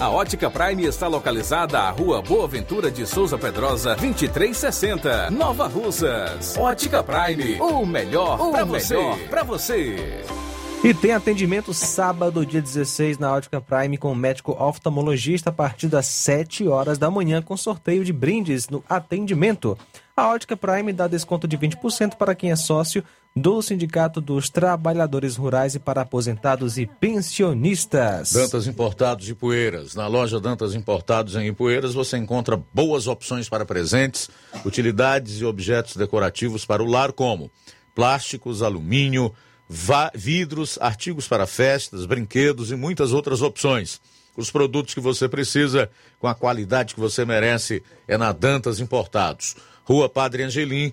A Ótica Prime está localizada à Rua Boa Ventura de Souza Pedrosa, 2360, Nova Russas. Ótica Prime, o melhor para você. Para você. E tem atendimento sábado, dia 16, na Ótica Prime, com o médico oftalmologista a partir das 7 horas da manhã, com sorteio de brindes no atendimento. A Ótica Prime dá desconto de 20% para quem é sócio do Sindicato dos Trabalhadores Rurais e para aposentados e pensionistas. Dantas Importados de Poeiras. Na loja Dantas Importados em Ipueiras você encontra boas opções para presentes, utilidades e objetos decorativos para o lar, como plásticos, alumínio, vidros, artigos para festas, brinquedos e muitas outras opções. Os produtos que você precisa, com a qualidade que você merece, é na Dantas Importados. Rua Padre Angelim,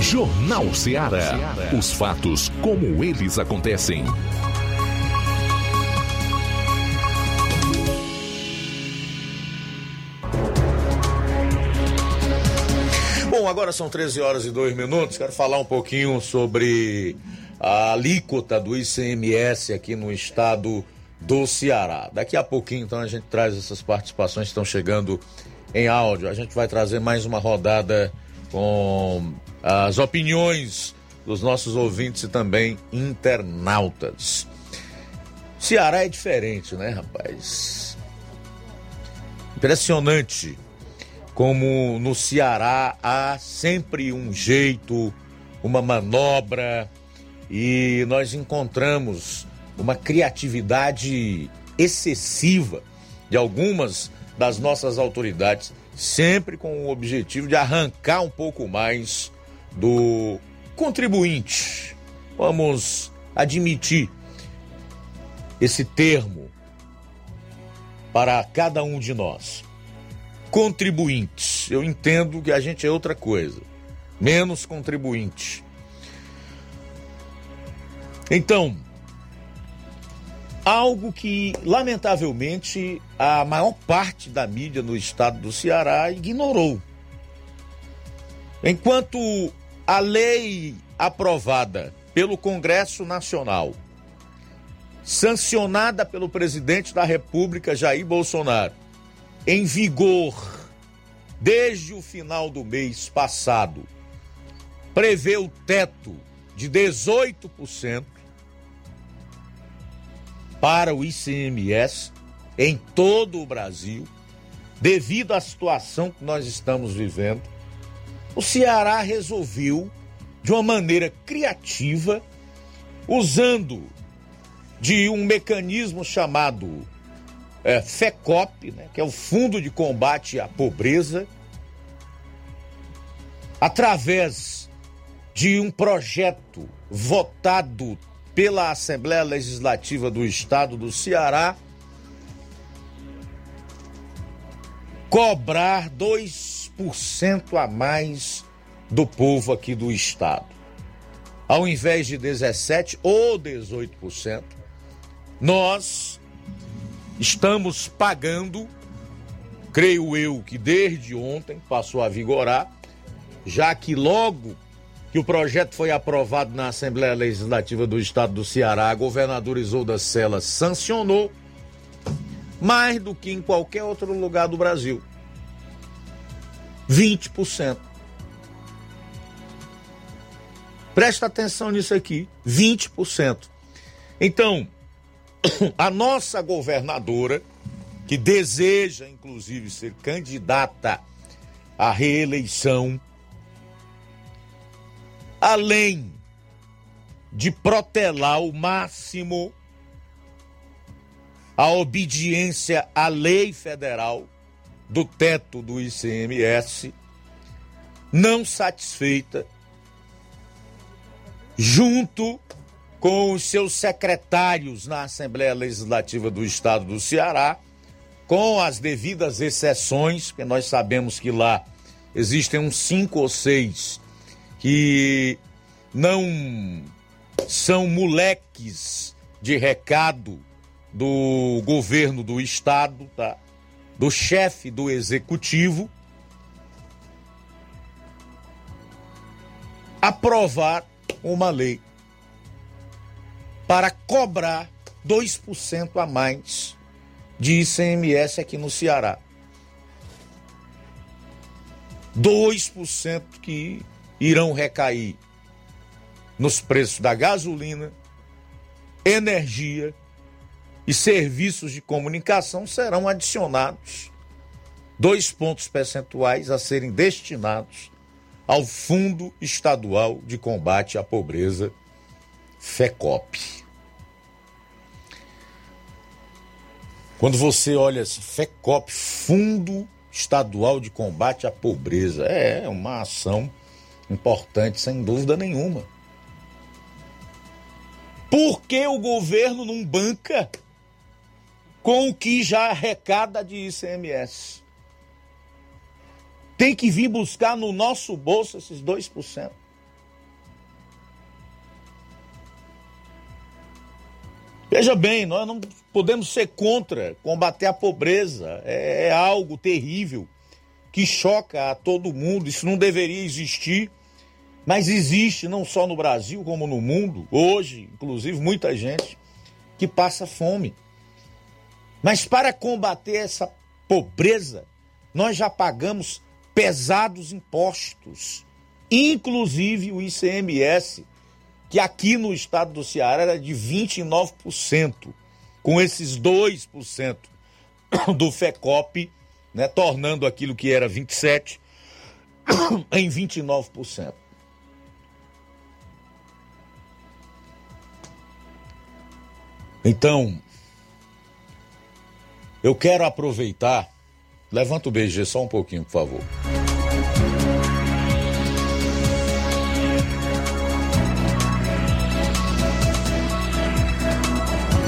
Jornal Ceará. Os fatos como eles acontecem. Bom, agora são 13 horas e 2 minutos. Quero falar um pouquinho sobre a alíquota do ICMS aqui no estado do Ceará. Daqui a pouquinho, então, a gente traz essas participações que estão chegando em áudio. A gente vai trazer mais uma rodada com as opiniões dos nossos ouvintes e também internautas. Ceará é diferente, né, rapaz? Impressionante como no Ceará há sempre um jeito, uma manobra e nós encontramos uma criatividade excessiva de algumas das nossas autoridades, sempre com o objetivo de arrancar um pouco mais do contribuinte. Vamos admitir esse termo para cada um de nós. Contribuintes. Eu entendo que a gente é outra coisa. Menos contribuinte. Então, algo que, lamentavelmente, a maior parte da mídia no estado do Ceará ignorou. Enquanto a lei aprovada pelo Congresso Nacional, sancionada pelo presidente da República Jair Bolsonaro, em vigor desde o final do mês passado, prevê o teto de 18% para o ICMS em todo o Brasil, devido à situação que nós estamos vivendo o Ceará resolveu, de uma maneira criativa, usando de um mecanismo chamado é, FECOP, né, que é o Fundo de Combate à Pobreza, através de um projeto votado pela Assembleia Legislativa do Estado do Ceará, cobrar dois 10% a mais do povo aqui do estado. Ao invés de 17 ou 18%, nós estamos pagando, creio eu que desde ontem passou a vigorar, já que logo que o projeto foi aprovado na Assembleia Legislativa do Estado do Ceará, a governadora Isolda Sela sancionou mais do que em qualquer outro lugar do Brasil. 20%. Presta atenção nisso aqui, 20%. Então, a nossa governadora, que deseja inclusive ser candidata à reeleição, além de protelar o máximo a obediência à lei federal do teto do ICMS, não satisfeita, junto com os seus secretários na Assembleia Legislativa do Estado do Ceará, com as devidas exceções, porque nós sabemos que lá existem uns cinco ou seis que não são moleques de recado do governo do estado, tá? Do chefe do executivo aprovar uma lei para cobrar 2% a mais de ICMS aqui no Ceará. 2% que irão recair nos preços da gasolina, energia e serviços de comunicação serão adicionados dois pontos percentuais a serem destinados ao Fundo Estadual de Combate à Pobreza, FECOP. Quando você olha assim, FECOP, Fundo Estadual de Combate à Pobreza, é uma ação importante, sem dúvida nenhuma. Por que o governo não banca com o que já arrecada de ICMS? Tem que vir buscar no nosso bolso esses 2%. Veja bem, nós não podemos ser contra combater a pobreza. É, é, algo terrível que choca a todo mundo. Isso não deveria existir, mas existe não só no Brasil como no mundo. Hoje, inclusive, muita gente que passa fome. Mas para combater essa pobreza, nós já pagamos pesados impostos, inclusive o ICMS que aqui no estado do Ceará era de 29%, com esses 2% do FECOP, né, tornando aquilo que era 27% em 29%. Então, eu quero aproveitar. Levanta o BG só um pouquinho, por favor.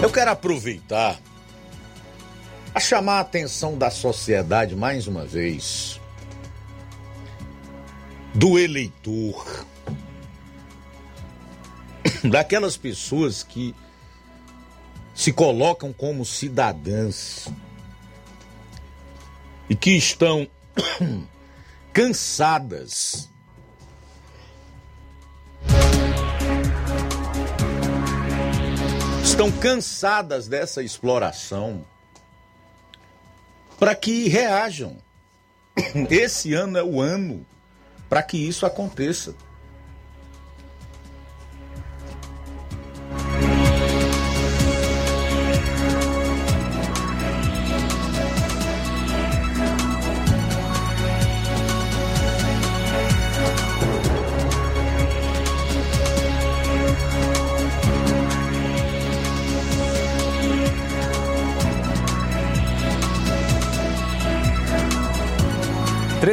Eu quero aproveitar a chamar a atenção da sociedade mais uma vez, do eleitor, daquelas pessoas que se colocam como cidadãs e que estão cansadas estão cansadas dessa exploração para que reajam. Esse ano é o ano para que isso aconteça.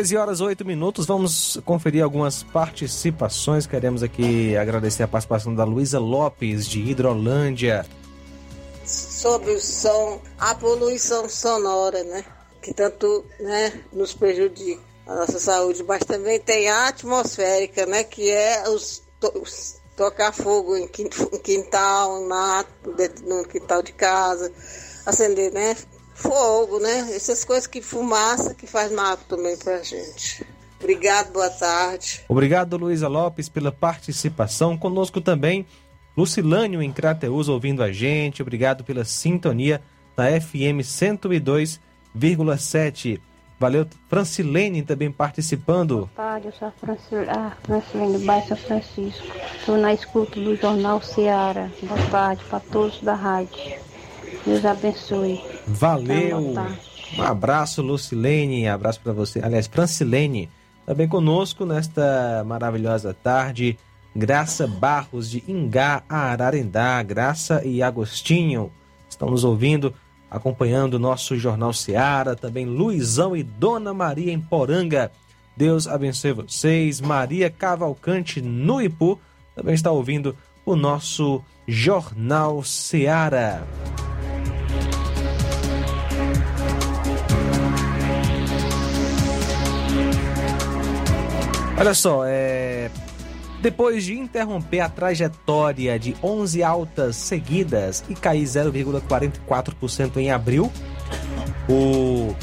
13 horas 8 minutos, vamos conferir algumas participações. Queremos aqui agradecer a participação da Luísa Lopes, de Hidrolândia. Sobre o som, a poluição sonora, né? Que tanto né, nos prejudica a nossa saúde, mas também tem a atmosférica, né? Que é os, os tocar fogo em quintal, em mato, no quintal de casa, acender, né? Fogo, né? Essas coisas que fumaça que faz mal também pra gente. Obrigado, boa tarde. Obrigado, Luísa Lopes, pela participação. Conosco também, Lucilânio em Crateus ouvindo a gente. Obrigado pela sintonia na FM 102,7. Valeu, Francilene também participando. Boa tarde, eu sou a Francilene, ah, Francilene do bairro São Francisco. Estou na escuta do Jornal Seara. Boa tarde para todos da rádio. Deus abençoe. Valeu. Um abraço, Lucilene. Abraço para você. Aliás, Francilene também conosco nesta maravilhosa tarde. Graça Barros de Ingá, Ararendá. Graça e Agostinho estão nos ouvindo acompanhando o nosso Jornal Seara, também Luizão e Dona Maria em Poranga. Deus abençoe vocês. Maria Cavalcante no Ipu também está ouvindo o nosso Jornal Seara. Olha só, é depois de interromper a trajetória de 11 altas seguidas e cair 0,44% em abril, o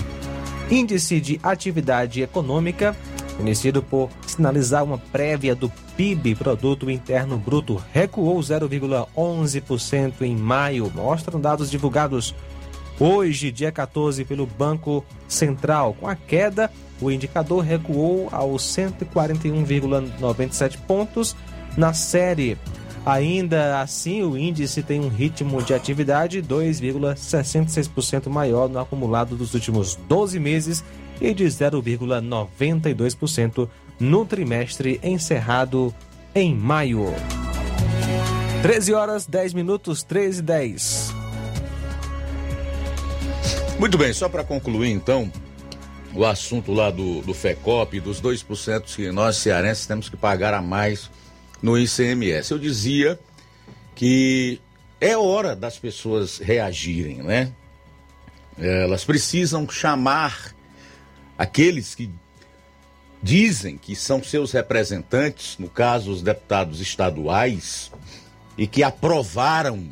Índice de Atividade Econômica, conhecido por sinalizar uma prévia do PIB, Produto Interno Bruto, recuou 0,11% em maio, mostram dados divulgados hoje, dia 14, pelo Banco Central. Com a queda, o indicador recuou aos 141,97 pontos na série. Ainda assim, o índice tem um ritmo de atividade 2,66% maior no acumulado dos últimos 12 meses e de 0,92% no trimestre encerrado em maio. 13 horas 10 minutos, 13 e 10. Muito bem, só para concluir então, o assunto lá do, do FECOP, dos 2% que nós cearenses temos que pagar a mais no ICMS. Eu dizia que é hora das pessoas reagirem, né? Elas precisam chamar aqueles que dizem que são seus representantes, no caso os deputados estaduais, e que aprovaram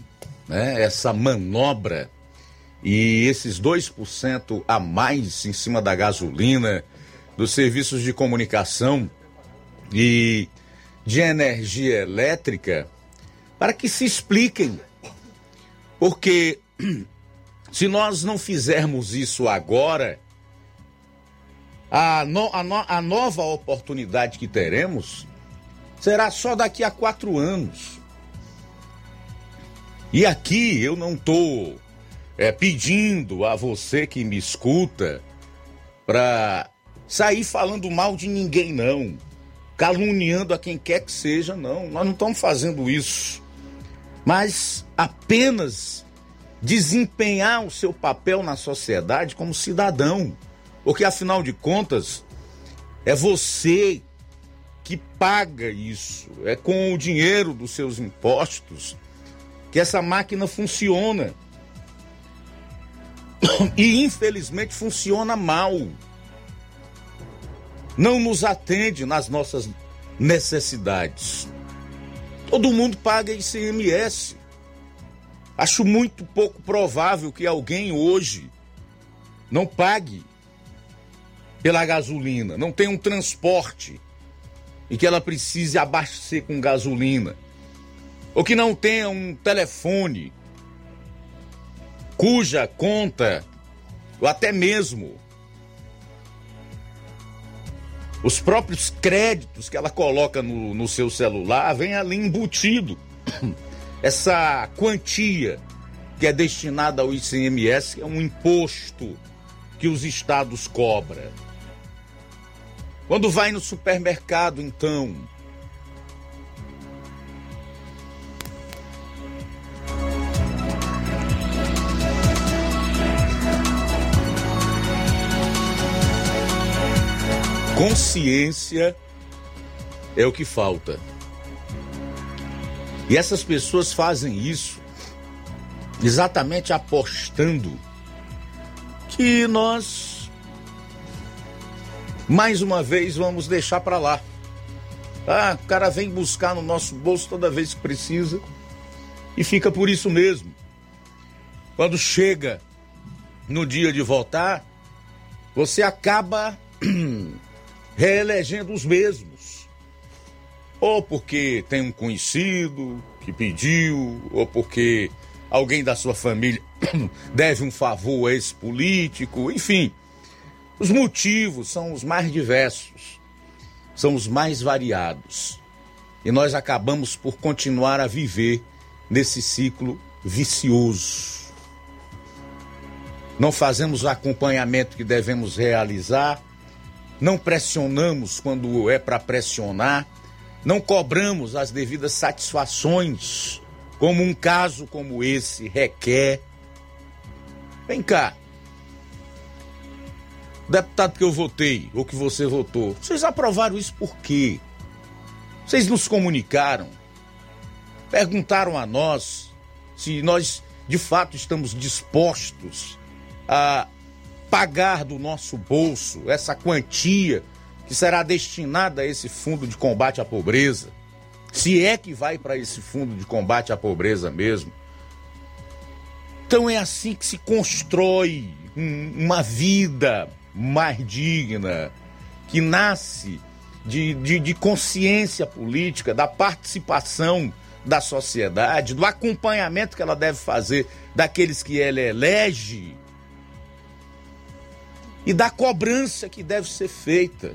né, essa manobra e esses 2% a mais em cima da gasolina, dos serviços de comunicação e de energia elétrica, para que se expliquem. Porque se nós não fizermos isso agora, a, no, a, no, a nova oportunidade que teremos será só daqui a quatro anos. E aqui eu não estou é, pedindo a você que me escuta para sair falando mal de ninguém, não. Caluniando a quem quer que seja, não. Nós não estamos fazendo isso. Mas apenas desempenhar o seu papel na sociedade como cidadão. Porque afinal de contas, é você que paga isso. É com o dinheiro dos seus impostos que essa máquina funciona. E infelizmente funciona mal. Não nos atende nas nossas necessidades. Todo mundo paga ICMS. Acho muito pouco provável que alguém hoje não pague pela gasolina, não tenha um transporte e que ela precise abastecer com gasolina, ou que não tenha um telefone cuja conta, ou até mesmo os próprios créditos que ela coloca no, no seu celular, vem ali embutido essa quantia que é destinada ao ICMS, que é um imposto que os estados cobram. Quando vai no supermercado, então, Consciência é o que falta. E essas pessoas fazem isso exatamente apostando que nós mais uma vez vamos deixar para lá. Ah, o cara vem buscar no nosso bolso toda vez que precisa e fica por isso mesmo. Quando chega no dia de votar, você acaba reelegendo os mesmos. Ou porque tem um conhecido que pediu, ou porque alguém da sua família deve um favor a esse político, enfim. Os motivos são os mais diversos, são os mais variados. E nós acabamos por continuar a viver nesse ciclo vicioso. Não fazemos o acompanhamento que devemos realizar, não pressionamos quando é para pressionar, não cobramos as devidas satisfações, como um caso como esse requer. Vem cá. Deputado que eu votei, ou que você votou, vocês aprovaram isso por quê? Vocês nos comunicaram, perguntaram a nós se nós de fato estamos dispostos a pagar do nosso bolso essa quantia que será destinada a esse fundo de combate à pobreza. Se é que vai para esse fundo de combate à pobreza mesmo. Então é assim que se constrói um, uma vida mais digna, que nasce de, de, de consciência política, da participação da sociedade, do acompanhamento que ela deve fazer daqueles que ela elege e da cobrança que deve ser feita.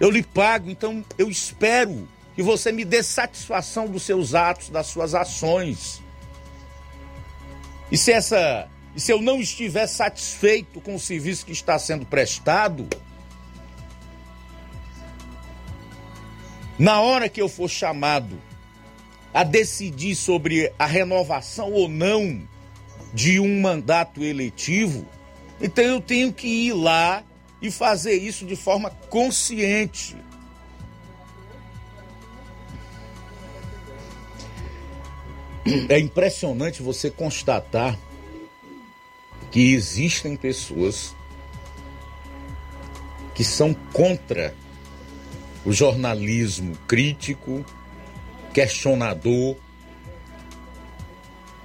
Eu lhe pago, então eu espero que você me dê satisfação dos seus atos, das suas ações. E se essa, e se eu não estiver satisfeito com o serviço que está sendo prestado, na hora que eu for chamado a decidir sobre a renovação ou não de um mandato eletivo, então eu tenho que ir lá e fazer isso de forma consciente. É impressionante você constatar que existem pessoas que são contra o jornalismo crítico, questionador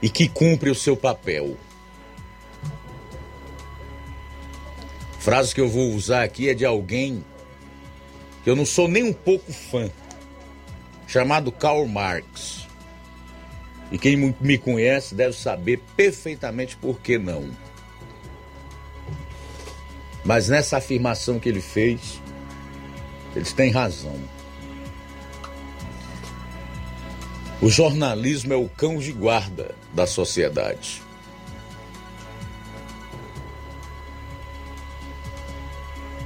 e que cumpre o seu papel. Frase que eu vou usar aqui é de alguém que eu não sou nem um pouco fã, chamado Karl Marx. E quem me conhece deve saber perfeitamente por que não. Mas nessa afirmação que ele fez, eles têm razão. O jornalismo é o cão de guarda da sociedade.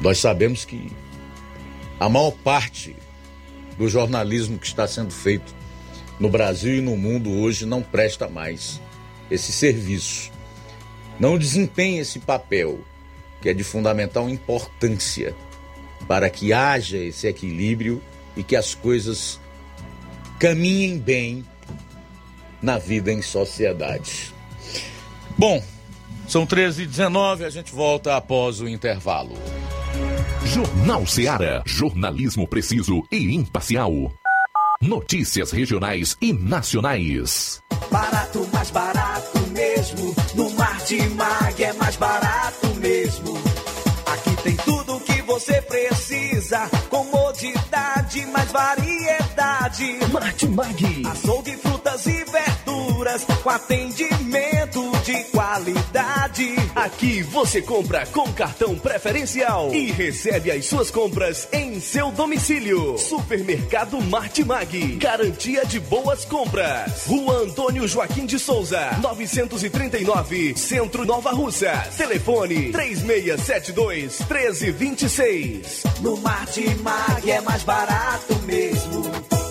Nós sabemos que a maior parte do jornalismo que está sendo feito no Brasil e no mundo hoje não presta mais esse serviço. Não desempenha esse papel, que é de fundamental importância para que haja esse equilíbrio e que as coisas caminhem bem na vida em sociedade. Bom, são 13h19, a gente volta após o intervalo. Jornal Seara. Jornalismo preciso e imparcial. Notícias regionais e nacionais. Barato, mais barato mesmo. No Martimag é mais barato mesmo. Aqui tem tudo o que você precisa. Comodidade, mais variedade. Martimag. Açougue, frutas e verduras. Com atendimento de qualidade. Aqui você compra com cartão preferencial e recebe as suas compras em seu domicílio. Supermercado Martimag. Garantia de boas compras. Rua Antônio Joaquim de Souza, 939, Centro Nova Russa. Telefone 3672 1326. No Martimag é mais barato mesmo.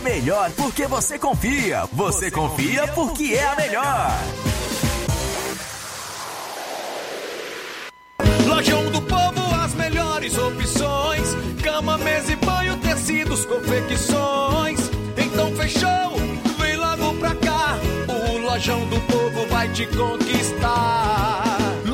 melhor porque você confia. Você, confia porque é a melhor. Lojão do Povo, as melhores opções: cama, mesa e banho, tecidos, confecções. Então fechou, vem logo pra cá. O Lojão do Povo vai te conquistar.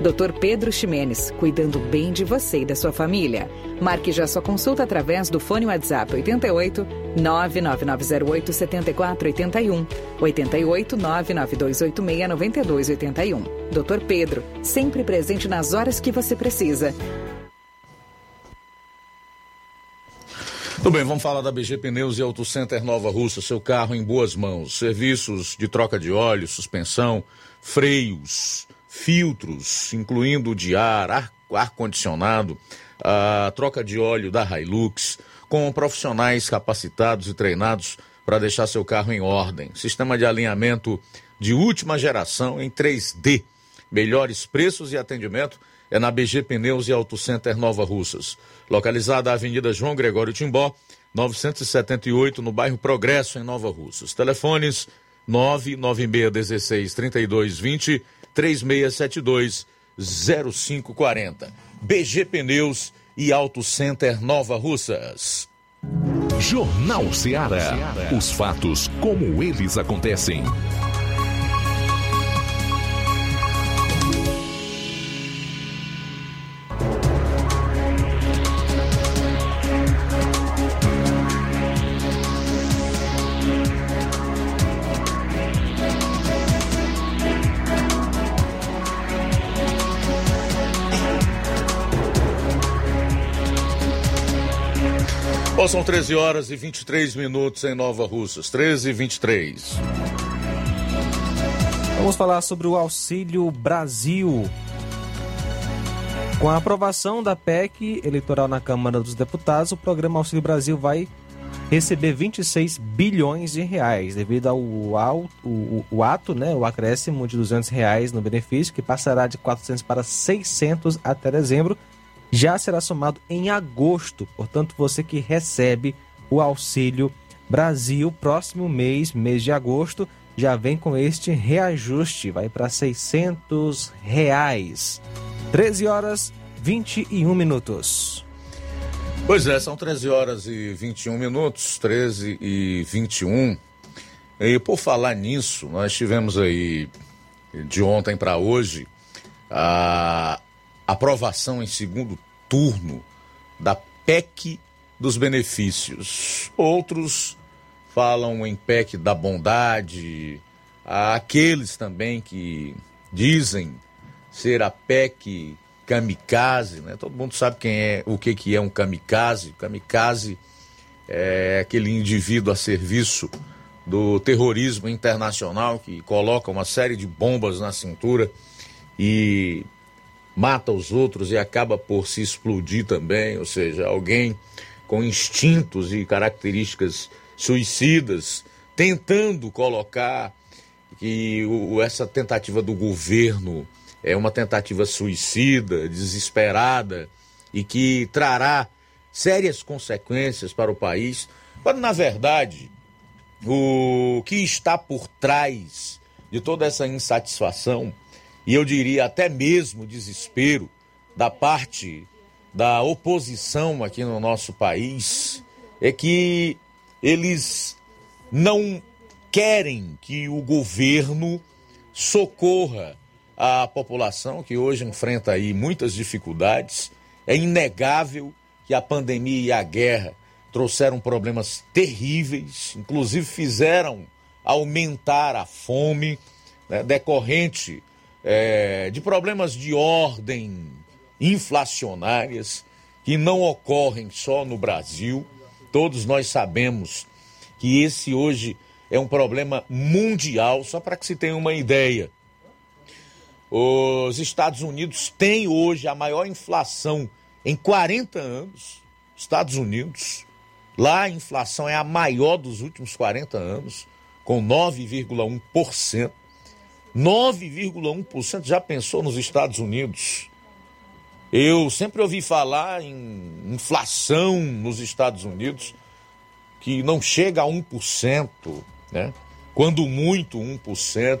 Dr. Pedro Ximenes, cuidando bem de você e da sua família. Marque já sua consulta através do fone WhatsApp 88 99908 7481 88 99286 9281. Dr. Pedro, sempre presente nas horas que você precisa. Tudo bem, vamos falar da BG Pneus e Auto Center Nova Russa, seu carro em boas mãos. Serviços de troca de óleo, suspensão, freios, filtros, incluindo de ar, ar-condicionado, ar a troca de óleo da Hilux, com profissionais capacitados e treinados para deixar seu carro em ordem. Sistema de alinhamento de última geração em 3D. Melhores preços e atendimento é na BG Pneus e Auto Center Nova Russas. Localizada na Avenida João Gregório Timbó, 978, no bairro Progresso, em Nova Russas. Telefones 99616 3220 3672 0540. BG Pneus e Auto Center Nova Russas. Jornal Ceará. Os fatos como eles acontecem. São 13 horas e 23 minutos em Nova Russas. 13 e 23. Vamos falar sobre o Auxílio Brasil. Com a aprovação da PEC eleitoral na Câmara dos Deputados, o programa Auxílio Brasil vai receber 26 bilhões de reais, devido ao, ao o, o ato, né, o acréscimo de 200 reais no benefício, que passará de 400 para 600 até dezembro, já será somado em agosto. Portanto, você que recebe o Auxílio Brasil, próximo mês, mês de agosto, já vem com este reajuste, vai para 600 reais. 13 horas 21 minutos. Pois é, são 13 horas e 21 minutos, 13 e 21. E por falar nisso, nós tivemos aí de ontem para hoje a aprovação em segundo turno da PEC dos benefícios. Outros falam em PEC da bondade, há aqueles também que dizem ser a PEC kamikaze, né? Todo mundo sabe quem é, o que que é um kamikaze. Kamikaze é aquele indivíduo a serviço do terrorismo internacional que coloca uma série de bombas na cintura e mata os outros e acaba por se explodir também, ou seja, alguém com instintos e características suicidas, tentando colocar que o, essa tentativa do governo é uma tentativa suicida, desesperada e que trará sérias consequências para o país, quando na verdade o que está por trás de toda essa insatisfação e eu diria até mesmo desespero da parte da oposição aqui no nosso país é que eles não querem que o governo socorra a população que hoje enfrenta aí muitas dificuldades. É inegável que a pandemia e a guerra trouxeram problemas terríveis, inclusive fizeram aumentar a fome né, decorrente é, de problemas de ordem inflacionárias que não ocorrem só no Brasil. Todos nós sabemos que esse hoje é um problema mundial, só para que se tenha uma ideia. Os Estados Unidos têm hoje a maior inflação em 40 anos. Estados Unidos, lá a inflação é a maior dos últimos 40 anos, com 9,1%. 9,1% já pensou nos Estados Unidos? Eu sempre ouvi falar em inflação nos Estados Unidos que não chega a 1%, né? Quando muito 1%.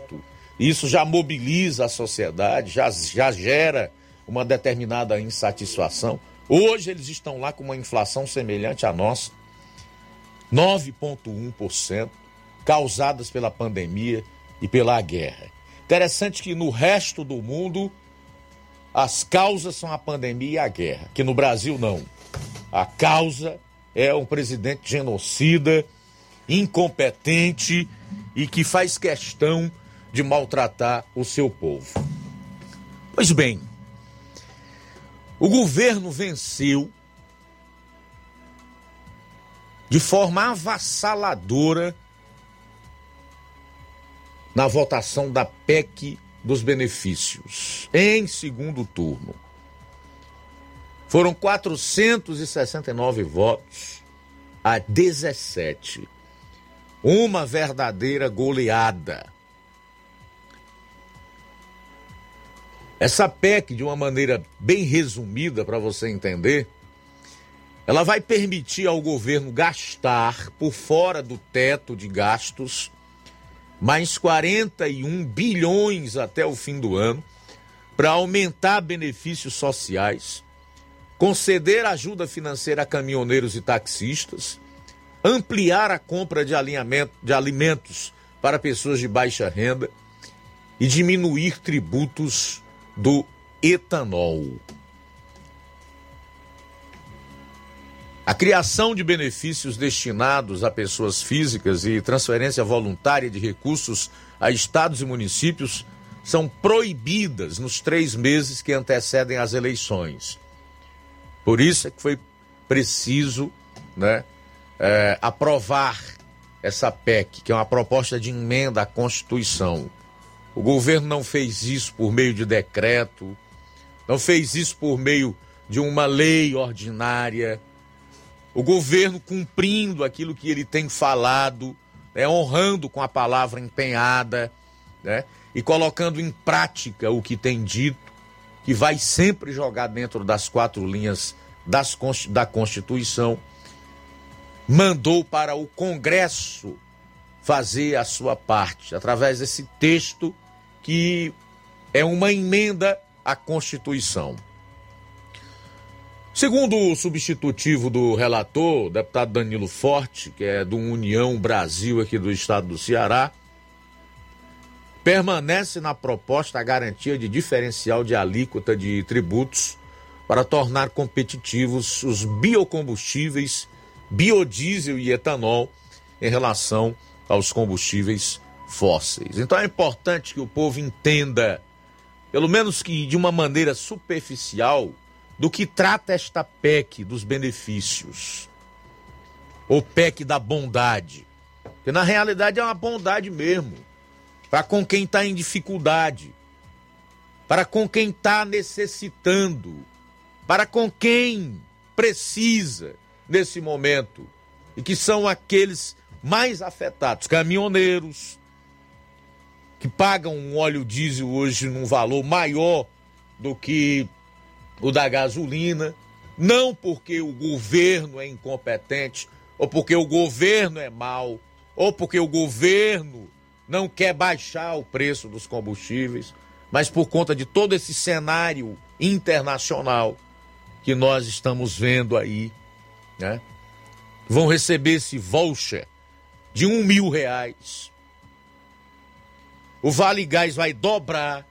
Isso já mobiliza a sociedade, já, já gera uma determinada insatisfação. Hoje eles estão lá com uma inflação semelhante à nossa, 9,1%, causadas pela pandemia e pela guerra. Interessante que no resto do mundo as causas são a pandemia e a guerra, que no Brasil não. A causa é um presidente genocida, incompetente e que faz questão de maltratar o seu povo. Pois bem, o governo venceu de forma avassaladora na votação da PEC dos benefícios em segundo turno. Foram 469 votos a 17. Uma verdadeira goleada. Essa PEC, de uma maneira bem resumida para você entender, ela vai permitir ao governo gastar por fora do teto de gastos mais 41 bilhões até o fim do ano para aumentar benefícios sociais, conceder ajuda financeira a caminhoneiros e taxistas, ampliar a compra de, alinhamento, de alimentos para pessoas de baixa renda e diminuir tributos do etanol. A criação de benefícios destinados a pessoas físicas e transferência voluntária de recursos a estados e municípios são proibidas nos três meses que antecedem as eleições. Por isso é que foi preciso né, é, aprovar essa PEC, que é uma proposta de emenda à Constituição. O governo não fez isso por meio de decreto, não fez isso por meio de uma lei ordinária o governo cumprindo aquilo que ele tem falado, né, honrando com a palavra empenhada, né, e colocando em prática o que tem dito, que vai sempre jogar dentro das quatro linhas das, da Constituição, mandou para o Congresso fazer a sua parte, através desse texto que é uma emenda à Constituição. Segundo o substitutivo do relator, o deputado Danilo Forte, que é do União Brasil aqui do estado do Ceará, permanece na proposta a garantia de diferencial de alíquota de tributos para tornar competitivos os biocombustíveis, biodiesel e etanol em relação aos combustíveis fósseis. Então é importante que o povo entenda, pelo menos que de uma maneira superficial, do que trata esta PEC dos benefícios, ou PEC da bondade, que na realidade é uma bondade mesmo, para com quem está em dificuldade, para com quem está necessitando, para com quem precisa nesse momento, e que são aqueles mais afetados, caminhoneiros, que pagam um óleo diesel hoje num valor maior do que o da gasolina, não porque o governo é incompetente, ou porque o governo é mau, ou porque o governo não quer baixar o preço dos combustíveis, mas por conta de todo esse cenário internacional que nós estamos vendo aí, né? Vão receber esse voucher de um mil reais. O Vale Gás vai dobrar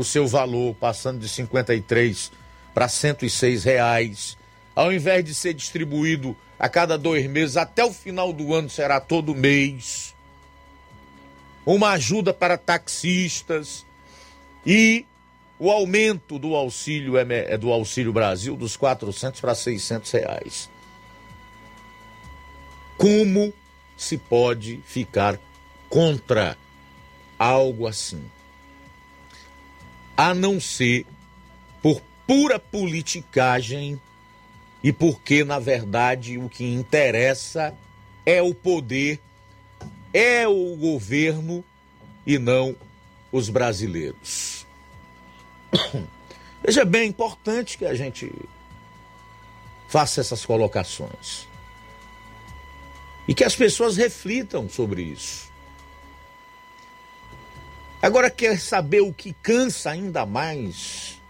o seu valor, passando de 53 para 106 reais. Ao invés de ser distribuído a cada dois meses, até o final do ano será todo mês. Uma ajuda para taxistas e o aumento do auxílio é do auxílio Brasil dos 400 para 600 reais. Como se pode ficar contra algo assim? A não ser por pura politicagem e porque, na verdade, o que interessa é o poder, é o governo e não os brasileiros. Veja bem, é importante que a gente faça essas colocações. E que as pessoas reflitam sobre isso. Agora, quer saber o que cansa ainda mais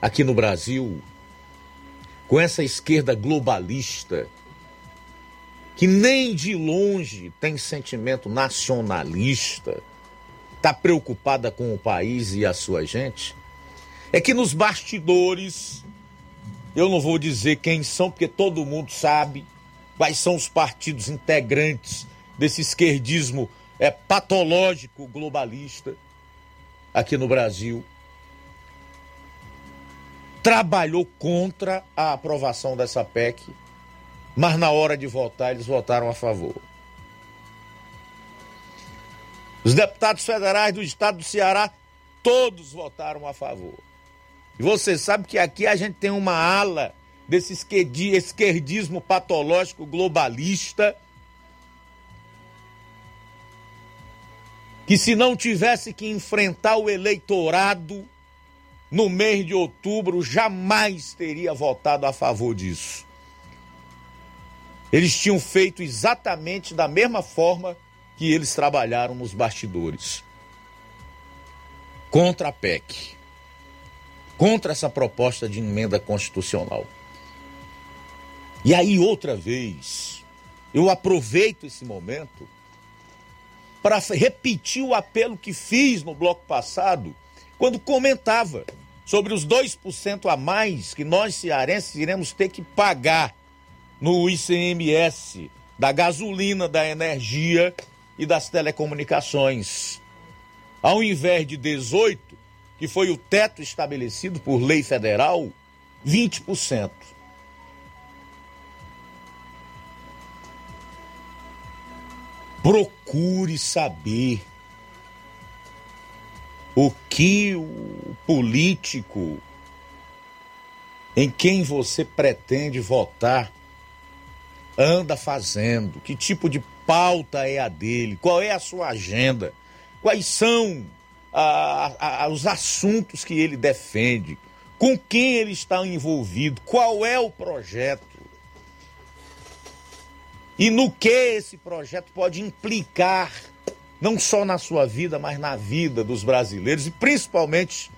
aqui no Brasil? Com essa esquerda globalista, que nem de longe tem sentimento nacionalista, está preocupada com o país e a sua gente? É que nos bastidores, eu não vou dizer quem são, porque todo mundo sabe quais são os partidos integrantes desse esquerdismo é, patológico globalista aqui no Brasil. Trabalhou contra a aprovação dessa PEC, mas na hora de votar eles votaram a favor. Os deputados federais do estado do Ceará, todos votaram a favor. E você sabe que aqui a gente tem uma ala desse esquerdismo patológico globalista que se não tivesse que enfrentar o eleitorado no mês de outubro, jamais teria votado a favor disso. Eles tinham feito exatamente da mesma forma que eles trabalharam nos bastidores. Contra a PEC contra essa proposta de emenda constitucional. E aí, outra vez, eu aproveito esse momento para repetir o apelo que fiz no bloco passado, quando comentava sobre os 2% a mais que nós cearenses iremos ter que pagar no ICMS da gasolina, da energia e das telecomunicações. Ao invés de 18, que foi o teto estabelecido por lei federal, 20%. Procure saber o que o político em quem você pretende votar anda fazendo, que tipo de pauta é a dele, qual é a sua agenda, quais são os assuntos que ele defende, com quem ele está envolvido, qual é o projeto e no que esse projeto pode implicar, não só na sua vida, mas na vida dos brasileiros e principalmente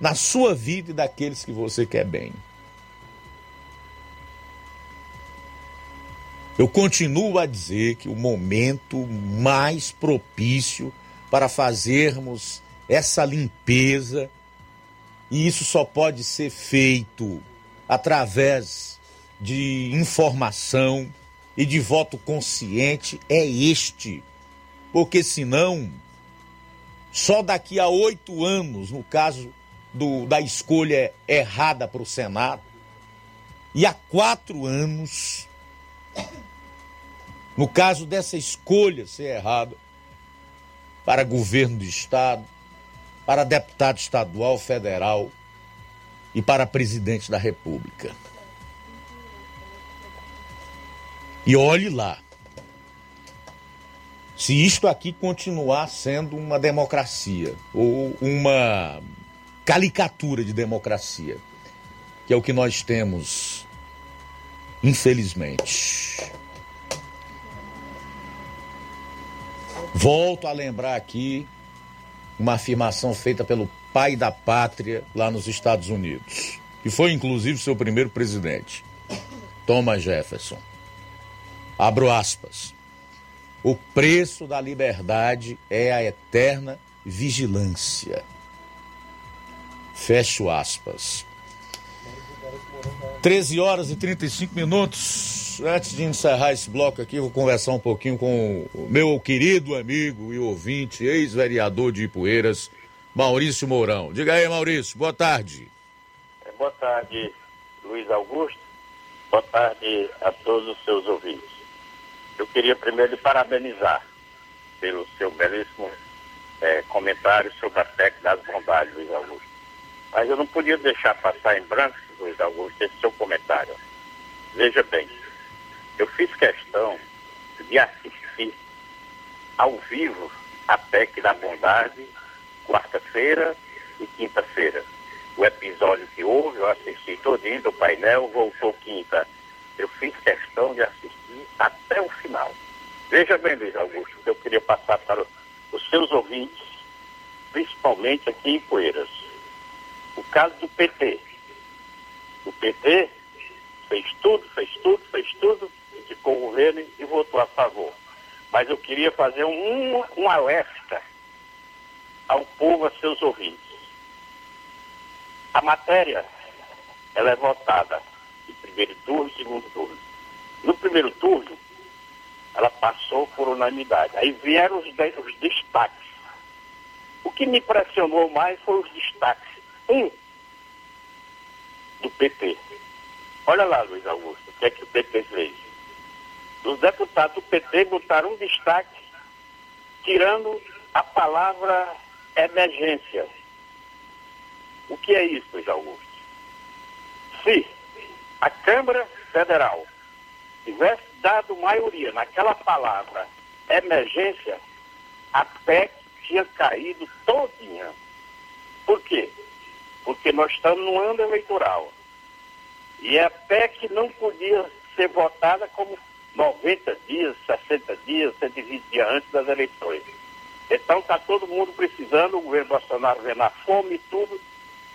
na sua vida e daqueles que você quer bem. Eu continuo a dizer que o momento mais propício para fazermos essa limpeza, e isso só pode ser feito através de informação e de voto consciente, é este. Porque senão, só daqui a oito anos, no caso do, da escolha errada para o Senado, e há quatro anos, no caso dessa escolha ser errada, para governo do Estado, para deputado estadual, federal e para presidente da República. E olhe lá. se isto aqui continuar sendo uma democracia ou uma caricatura de democracia, que é o que nós temos, infelizmente. Volto a lembrar aqui uma afirmação feita pelo pai da pátria lá nos Estados Unidos, que foi inclusive seu primeiro presidente, Thomas Jefferson. Abro aspas. O preço da liberdade é a eterna vigilância. Fecho aspas. 13 horas e 35 minutos. Antes de encerrar esse bloco aqui, vou conversar um pouquinho com o meu querido amigo e ouvinte, ex-vereador de Ipueiras, Maurício Mourão. Diga aí, Maurício, boa tarde. Boa tarde, Luiz Augusto. Boa tarde a todos os seus ouvintes. Eu queria primeiro lhe parabenizar pelo seu belíssimo é, comentário sobre a PEC das bondades, Luiz Augusto. Mas eu não podia deixar passar em branco, Luiz Augusto, esse seu comentário. Veja bem, eu fiz questão de assistir ao vivo a PEC da bondade, quarta-feira e quinta-feira. O episódio que houve, eu assisti todinho do painel, voltou quinta. Eu fiz questão de assistir até o final. Veja bem, Luiz Augusto, que eu queria passar para os seus ouvintes, principalmente aqui em Poeiras. O caso do PT. O PT fez tudo, fez tudo, fez tudo, ficou o governo e votou a favor. Mas eu queria fazer um, um alerta ao povo, a seus ouvintes. A matéria, ela é votada primeiro turno e segundo turno. No primeiro turno, ela passou por unanimidade. Aí vieram os, os destaques. O que me impressionou mais foi os destaques. Um, do PT. Olha lá, Luiz Augusto, o que é que o PT fez? Os deputados do PT botaram um destaque tirando a palavra emergência. O que é isso, Luiz Augusto? Se a Câmara Federal tivesse dado maioria naquela palavra emergência, a PEC tinha caído todinha. Por quê? Porque nós estamos no ano eleitoral. E a PEC não podia ser votada como 90 dias, 60 dias, 120 dias antes das eleições. Então está todo mundo precisando, o governo Bolsonaro vendo a fome e tudo,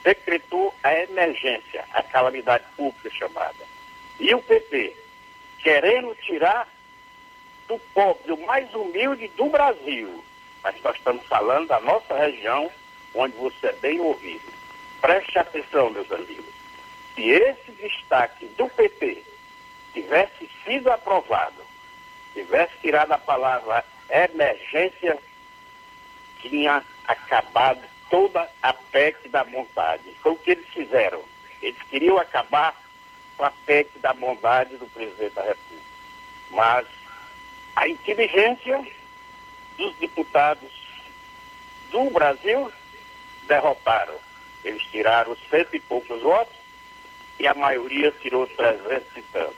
decretou a emergência, a calamidade pública chamada. E o PP, querendo tirar do pobre, do mais humilde do Brasil, mas nós estamos falando da nossa região, onde você é bem ouvido. Preste atenção, meus amigos. Se esse destaque do PT tivesse sido aprovado, tivesse tirado a palavra emergência, tinha acabado toda a PEC da bondade. Foi o que eles fizeram. Eles queriam acabar com a PEC da bondade do presidente da República. Mas a inteligência dos deputados do Brasil derrotaram. Eles tiraram cento e poucos votos e a maioria tirou 300 e tanto.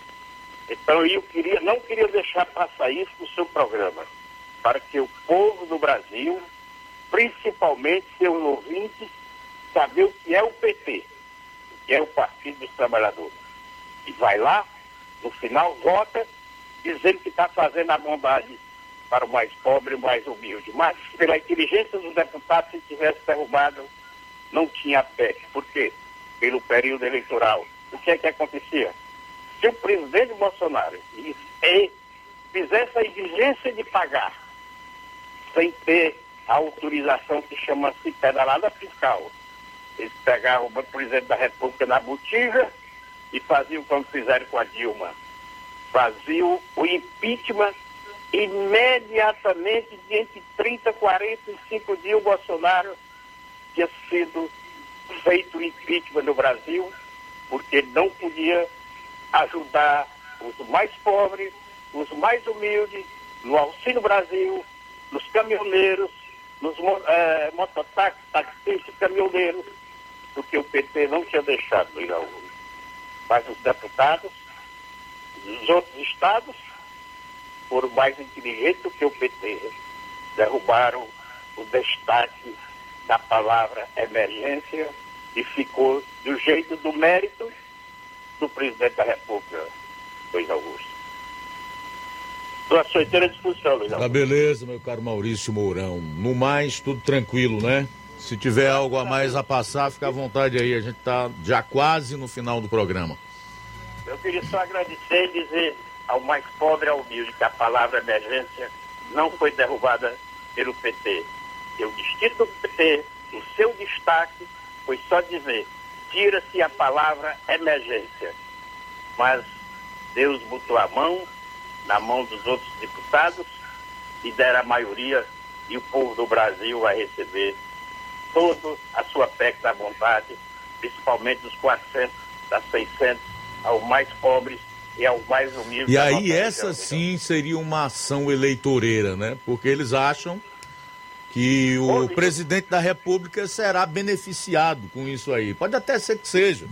Então eu queria, não queria deixar passar isso no seu programa, para que o povo do Brasil, principalmente seus ouvintes, saber o que é o PT, o que é o Partido dos Trabalhadores. E vai lá, no final vota, dizendo que está fazendo a bondade para o mais pobre e o mais humilde. Mas, pela inteligência dos deputados, se tivesse derrubado, não tinha PEC. Por quê? Pelo período eleitoral. O que é que acontecia? Se o presidente Bolsonaro fizesse a exigência de pagar sem ter a autorização que chama-se pedalada fiscal, eles pegavam o presidente da República na botija e faziam como fizeram com a Dilma. Faziam o impeachment imediatamente, de entre 30 e 45 dias, o Bolsonaro tinha sido feito o impeachment no Brasil, porque ele não podia ajudar os mais pobres, os mais humildes, no Auxílio Brasil, nos caminhoneiros, nos é, mototáxis, taxistas, caminhoneiros, porque o PT não tinha deixado ir ao Mas os deputados dos outros estados foram mais inteligentes do que o PT. Derrubaram o destaque da palavra emergência e ficou do jeito do mérito do presidente da República, Luiz Augusto. Estou à sua inteira disposição, Luiz Tá Augusto. beleza, meu caro Maurício Mourão. No mais, tudo tranquilo, né? Se tiver algo a mais a passar, fica à vontade aí. A gente tá já quase no final do programa. Eu queria só agradecer e dizer ao mais pobre e ao humilde que a palavra emergência não foi derrubada pelo PT. Que o distrito do PT, o seu destaque foi só dizer, tira-se a palavra emergência. Mas Deus botou a mão na mão dos outros deputados e deram a maioria e o povo do Brasil vai receber toda a sua PEC da vontade, principalmente dos 400, das 600 aos mais pobres e aos mais humildes. E aí, essa sim seria uma ação eleitoreira, né? Porque eles acham que o presidente da República será beneficiado com isso aí. Pode até ser que seja,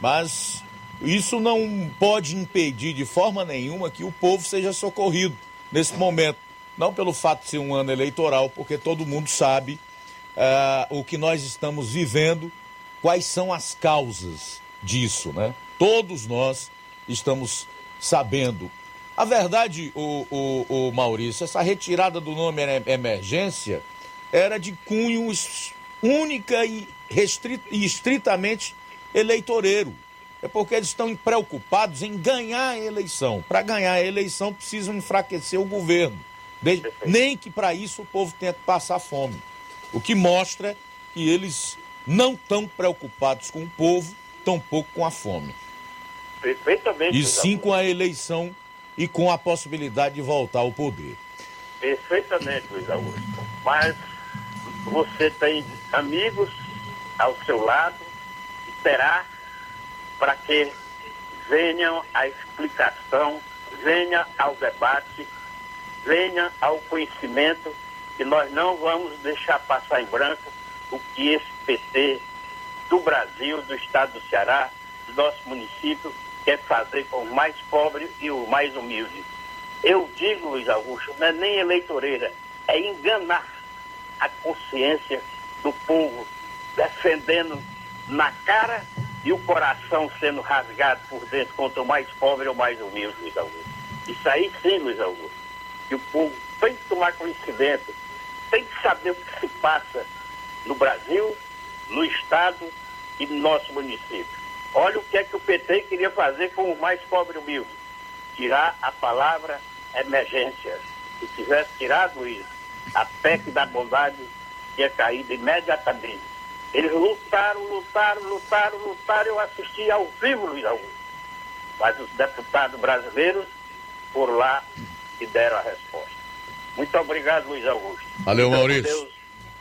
mas isso não pode impedir de forma nenhuma que o povo seja socorrido nesse momento. Não pelo fato de ser um ano eleitoral, porque todo mundo sabe ah, o que nós estamos vivendo, quais são as causas disso, né? Todos nós estamos sabendo. A verdade, o, o, o Maurício, essa retirada do nome em- emergência era de cunho única e, restri- e estritamente eleitoreiro. É porque eles estão preocupados em ganhar a eleição. Para ganhar a eleição, precisam enfraquecer o governo. De- Nem que para isso o povo tenha que passar fome. O que mostra que eles não estão preocupados com o povo, tampouco com a fome. Perfeitamente. E sim com a eleição e com a possibilidade de voltar ao poder. Perfeitamente, Luiz Augusto. Mas você tem amigos ao seu lado e terá para que venham a explicação, venha ao debate, venha ao conhecimento que nós não vamos deixar passar em branco o que esse PT do Brasil, do estado do Ceará, do nosso município, quer fazer com o mais pobre e o mais humilde. Eu digo, Luiz Augusto, não é nem eleitoreira, é enganar a consciência do povo, defendendo na cara e o coração sendo rasgado por dentro contra o mais pobre ou mais humilde, Luiz Augusto. Isso aí sim, Luiz Augusto, que o povo tem que tomar conhecimento, tem que saber o que se passa no Brasil, no Estado e no nosso município. Olha o que é que o PT queria fazer com o mais pobre e humilde. Tirar a palavra emergência. Se tivesse tirado isso, a PEC da bondade tinha caído imediatamente. Eles lutaram, lutaram, lutaram, lutaram. Eu assisti ao vivo, Luiz Augusto. Mas os deputados brasileiros foram lá e deram a resposta. Muito obrigado, Luiz Augusto. Valeu, Maurício. Deus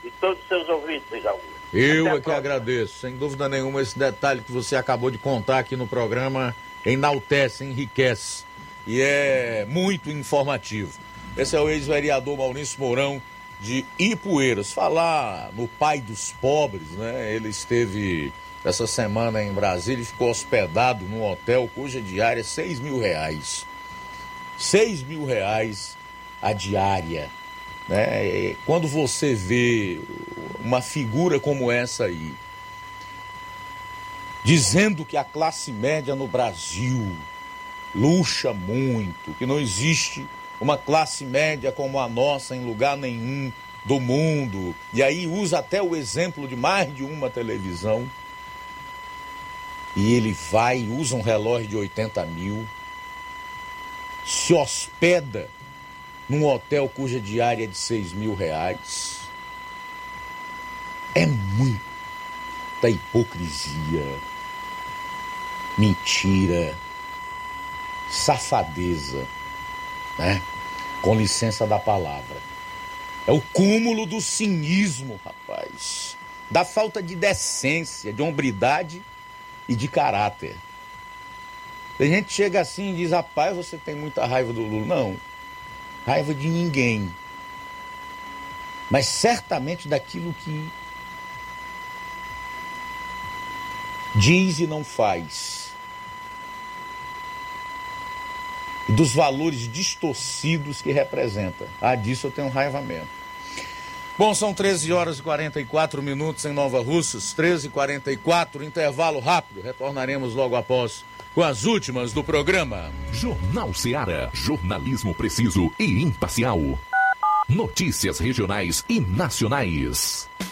E todos os seus ouvintes, Luiz Augusto. Eu é que agradeço. Sem dúvida nenhuma, esse detalhe que você acabou de contar aqui no programa enaltece, enriquece e é muito informativo. Esse é o ex-vereador Maurício Mourão de Ipueiras. Falar no pai dos pobres, né? Ele esteve essa semana em Brasília e ficou hospedado num hotel cuja diária é 6 mil reais. 6 mil reais a diária. Né? Quando você vê uma figura como essa aí, dizendo que a classe média no Brasil luxa muito, que não existe uma classe média como a nossa em lugar nenhum do mundo, e aí usa até o exemplo de mais de uma televisão, e ele vai usa um relógio de 80 mil, se hospeda num hotel cuja diária é de 6 mil reais. É muita hipocrisia, mentira, safadeza, né? Com licença da palavra. É o cúmulo do cinismo, rapaz. Da falta de decência, de hombridade e de caráter. Tem gente que chega assim e diz, rapaz, você tem muita raiva do Lula. Não, raiva de ninguém. Mas certamente daquilo que diz e não faz. Dos valores distorcidos que representa. Ah, disso eu tenho raiva mesmo. Bom, são 13 horas e 44 minutos em Nova Russas, 13 e 44 intervalo rápido. Retornaremos logo após com as últimas do programa. Jornal Seara. Jornalismo preciso e imparcial. Notícias regionais e nacionais.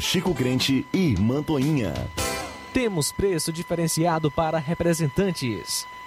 Chico Crente e Mantoinha. Temos preço diferenciado para representantes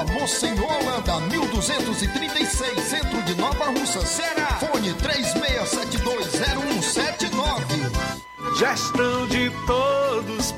Rua Monsenhor Holanda, 1236, centro de Nova Russa, Ceará. Fone 36720179. Gestão de todos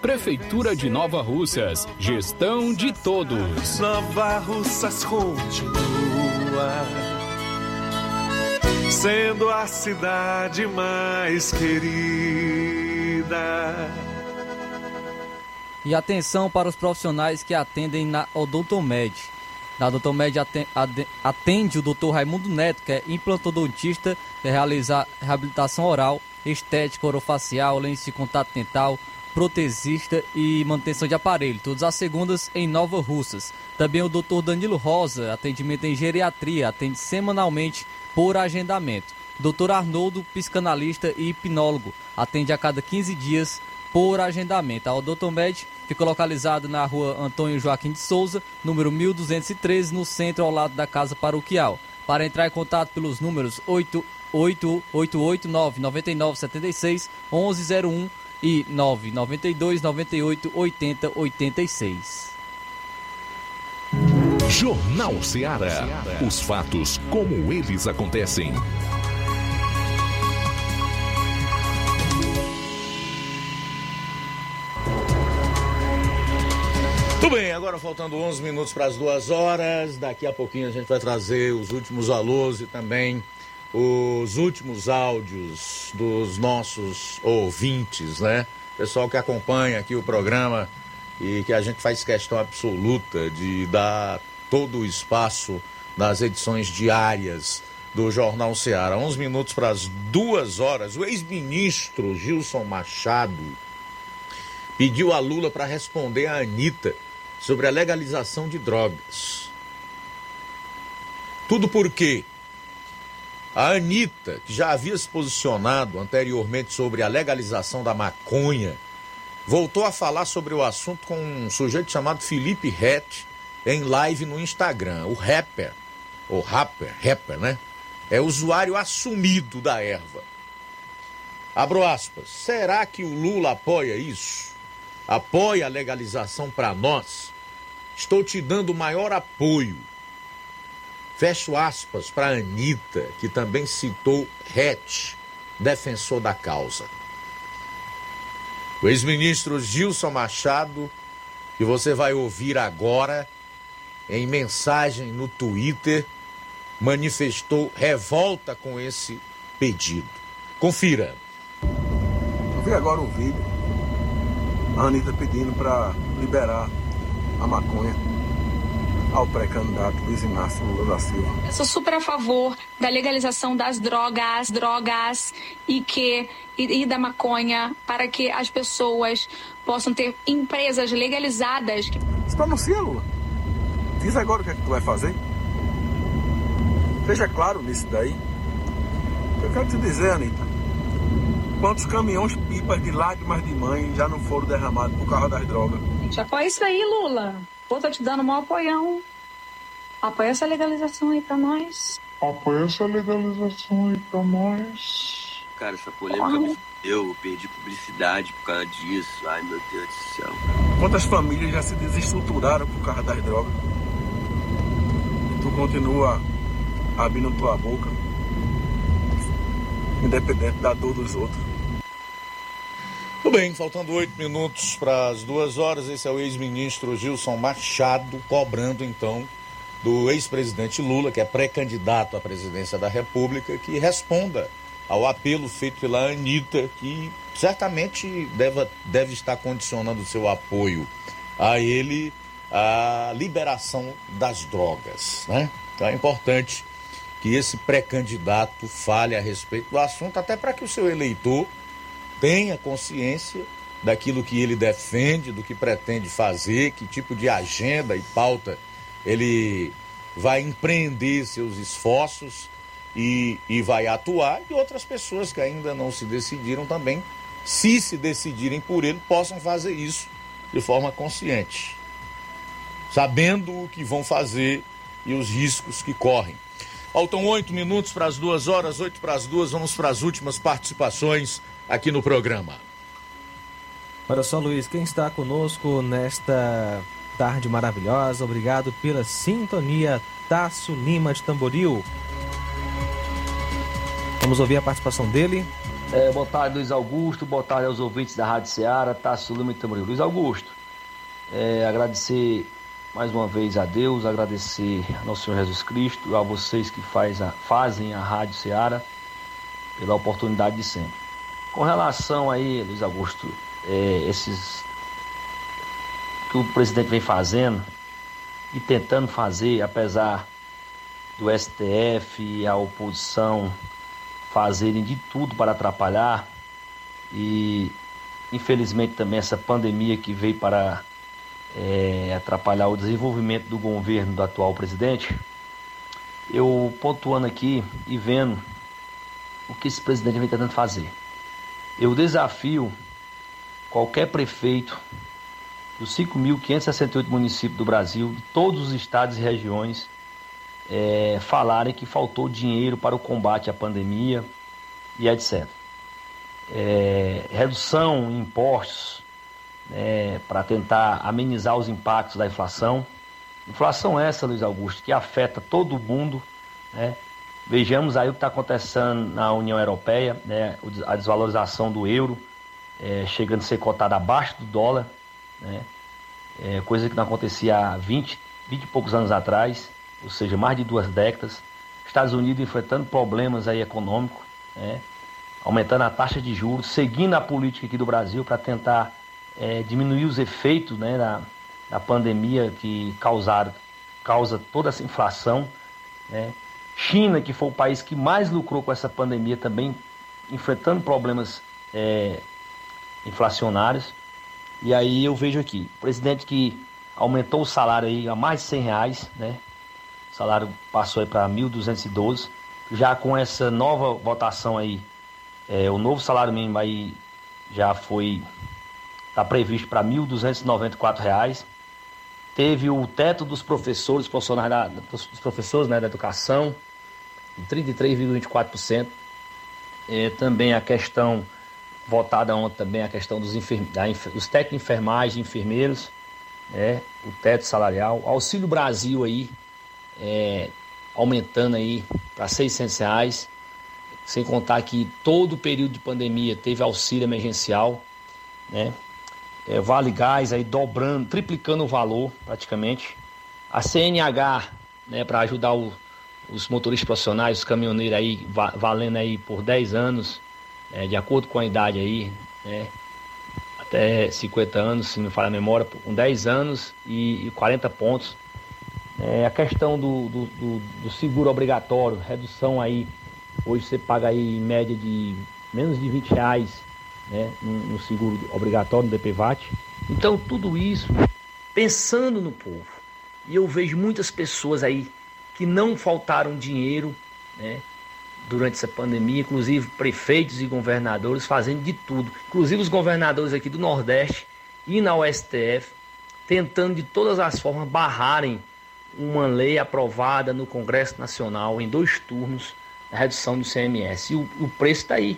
Prefeitura de Nova Russas, gestão de todos. Nova Russas continua sendo a cidade mais querida. E atenção para os profissionais que atendem na Odontomed. Na Odontomed atende o Dr. Raimundo Neto, que é implantodontista, que realiza reabilitação oral, estética, orofacial, lente de contato dental, protesista e manutenção de aparelho, todas as segundas em Nova Russas. Também o Dr. Danilo Rosa, atendimento em geriatria, atende semanalmente por agendamento. Dr. Arnoldo, psicanalista e hipnólogo, atende a cada 15 dias por agendamento. A Odontomed fica localizada na rua Antônio Joaquim de Souza, número 1213, no centro ao lado da Casa Paroquial. Para entrar em contato pelos números 8 8889 9976 1101 e 992 98 80 86. Jornal Ceará. Os fatos como eles acontecem. Tudo bem, agora faltando 11 minutos para as duas horas. Daqui a pouquinho a gente vai trazer os últimos alôs e também os últimos áudios dos nossos ouvintes, né? Pessoal que acompanha aqui o programa e que a gente faz questão absoluta de dar todo o espaço nas edições diárias do Jornal Ceará. 11 minutos para as duas horas. O ex-ministro Gilson Machado pediu a Lula para responder a Anitta sobre a legalização de drogas. Tudo porque a Anitta, que já havia se posicionado anteriormente sobre a legalização da maconha, voltou a falar sobre o assunto com um sujeito chamado Felipe Rett em live no Instagram. O rapper, ou rapper, rapper, né? É usuário assumido da erva. Abro aspas. Será que o Lula apoia isso? Apoia a legalização para nós? Estou te dando maior apoio. Fecho aspas para Anitta, que também citou Hatch, defensor da causa. O ex-ministro Gilson Machado, que você vai ouvir agora, em mensagem no Twitter, manifestou revolta com esse pedido. Confira. Eu vi agora um vídeo, a Anitta pedindo para liberar a maconha ao pré-candidato Luiz Inácio Lula da Silva. Eu sou super a favor da legalização das drogas, drogas e que e, e da maconha para que as pessoas possam ter empresas legalizadas. Se pronuncia, Lula. Diz agora o que é que tu vai fazer. Seja claro nisso daí. Eu quero te dizer, Anitta, quantos caminhões pipas de lágrimas de mãe já não foram derramados por causa das drogas? Gente, apoia isso aí, Lula. Pô, tô te dando um maior apoião. Apoia essa legalização aí pra nós. Apoia essa legalização aí pra nós. Cara, essa polêmica me fudeu. Eu perdi publicidade por causa disso. Ai, meu Deus do céu. Quantas famílias já se desestruturaram por causa das drogas? Tu continua abrindo tua boca, independente da dor dos outros. Tudo bem, faltando oito minutos para as duas horas, esse é o ex-ministro Gilson Machado cobrando então do ex-presidente Lula, que é pré-candidato à presidência da República, que responda ao apelo feito pela Anitta, que certamente deve, deve estar condicionando seu apoio a ele a liberação das drogas. Né? Então é importante que esse pré-candidato fale a respeito do assunto, até para que o seu eleitor tenha consciência daquilo que ele defende, do que pretende fazer, que tipo de agenda e pauta ele vai empreender seus esforços e, e vai atuar, e outras pessoas que ainda não se decidiram também, se se decidirem por ele, possam fazer isso de forma consciente, sabendo o que vão fazer e os riscos que correm. Faltam oito minutos para as duas horas, oito para as duas, vamos para as últimas participações aqui no programa. Olha só, Luiz, quem está conosco nesta tarde maravilhosa, obrigado pela sintonia, Tasso Lima de Tamboril. Vamos ouvir a participação dele. É, boa tarde, Luiz Augusto. Boa tarde aos ouvintes da Rádio Ceará, Tasso Lima de Tamboril. Luiz Augusto, é, agradecer mais uma vez a Deus, agradecer ao nosso Senhor Jesus Cristo, a vocês que faz a, fazem a Rádio Ceará, pela oportunidade de sempre. Com relação aí, Luiz Augusto, é, esses que o presidente vem fazendo e tentando fazer, apesar do STF e a oposição fazerem de tudo para atrapalhar e infelizmente também essa pandemia que veio para é, atrapalhar o desenvolvimento do governo do atual presidente, eu pontuando aqui e vendo o que esse presidente vem tentando fazer. Eu desafio qualquer prefeito dos 5.568 municípios do Brasil, de todos os estados e regiões, é, falarem que faltou dinheiro para o combate à pandemia e etc. É, redução em impostos é, para tentar amenizar os impactos da inflação. Inflação essa, Luiz Augusto, que afeta todo mundo. Né? Vejamos aí o que está acontecendo na União Europeia, né? a desvalorização do euro, é, chegando a ser cotada abaixo do dólar, né? é, coisa que não acontecia há 20, 20 e poucos anos atrás, ou seja, mais de duas décadas. Estados Unidos enfrentando problemas aí econômicos, né? aumentando a taxa de juros, seguindo a política aqui do Brasil para tentar é, diminuir os efeitos né, da, da pandemia que causaram, causa toda essa inflação. Né? China, que foi o país que mais lucrou com essa pandemia, também enfrentando problemas é, inflacionários. E aí eu vejo aqui, o presidente que aumentou o salário aí a mais de 100 reais, né? salário passou para 1.212. Já com essa nova votação aí, é, o novo salário mínimo aí já foi está previsto para R$ 1.294. Teve o teto dos professores, profissionais da, dos professores né, da educação, 33,24%. É, também a questão votada ontem também a questão dos, enferme, dos técnicos enfermeiros, né, o teto salarial, Auxílio Brasil aí é, aumentando aí para 600 reais, sem contar que todo o período de pandemia teve auxílio emergencial, né? É, vale Gás aí dobrando, triplicando o valor praticamente. A CNH, né, para ajudar o, os motoristas profissionais, os caminhoneiros aí, va valendo aí por 10 anos, né, de acordo com a idade aí, né, até 50 anos, se não falha a memória, com 10 anos e, e 40 pontos. É, a questão do, do, do, do, seguro obrigatório, redução aí, hoje você paga aí em média de menos de 20 reais né, no, no seguro obrigatório, no DPVAT. Então tudo isso pensando no povo. E eu vejo muitas pessoas aí que não faltaram dinheiro né, durante essa pandemia, inclusive prefeitos e governadores fazendo de tudo. Inclusive os governadores aqui do Nordeste e na USTF tentando de todas as formas barrarem uma lei aprovada no Congresso Nacional em dois turnos, a redução do CMS. E o, o preço está aí,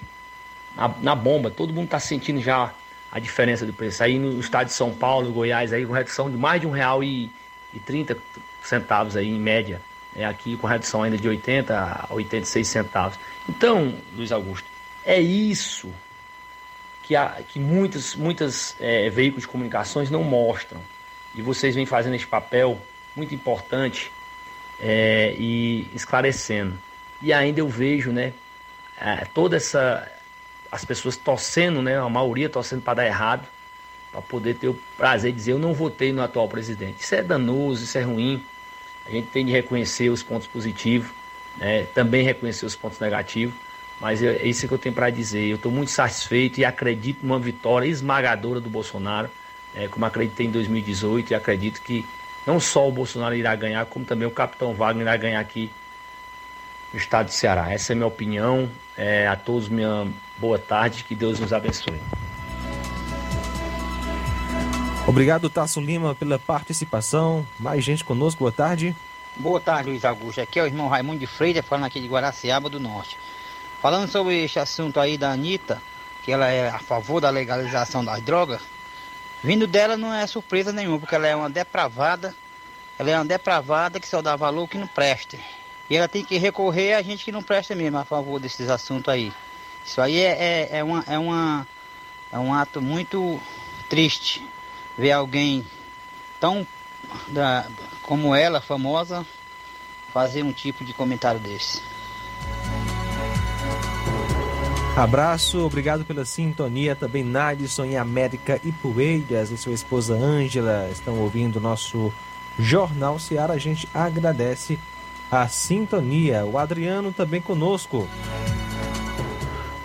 na, na, bomba. Todo mundo está sentindo já a diferença do preço. Aí no estado de São Paulo, Goiás, aí com redução de mais de um real e, e 30 centavos aí em média. É aqui com redução ainda de 80 a 86 centavos. Então, Luiz Augusto, é isso que, há, que muitos muitas, é, veículos de comunicações não mostram. E vocês vêm fazendo esse papel muito importante é, e esclarecendo. E ainda eu vejo, né, é, toda essa as pessoas torcendo, né, a maioria torcendo para dar errado, para poder ter o prazer de dizer eu não votei no atual presidente. Isso é danoso, isso é ruim. A gente tem de reconhecer os pontos positivos, né, também reconhecer os pontos negativos. Mas é isso que eu tenho para dizer. Eu estou muito satisfeito e acredito numa vitória esmagadora do Bolsonaro, é, como acreditei em 2018 e acredito que não só o Bolsonaro irá ganhar, como também o capitão Wagner irá ganhar aqui no estado de Ceará. Essa é a minha opinião. É, a todos, minha boa tarde, que Deus nos abençoe. Obrigado, Tasso Lima, pela participação. Mais gente conosco, boa tarde. Boa tarde, Luiz Augusto. Aqui é o irmão Raimundo de Freitas, falando aqui de Guaraciaba do Norte. Falando sobre este assunto aí da Anitta, que ela é a favor da legalização das drogas, Vindo dela não é surpresa nenhuma, porque ela é uma depravada, ela é uma depravada que só dá valor que não presta. E ela tem que recorrer a gente que não presta mesmo a favor desses assuntos aí. Isso aí é, é, é, uma, é, uma, é um ato muito triste ver alguém tão da, como ela, famosa, fazer um tipo de comentário desse. Abraço, obrigado pela sintonia. Também Nadson em América e Poeiras e sua esposa Ângela estão ouvindo o nosso Jornal Seara. A gente agradece a sintonia. O Adriano também conosco.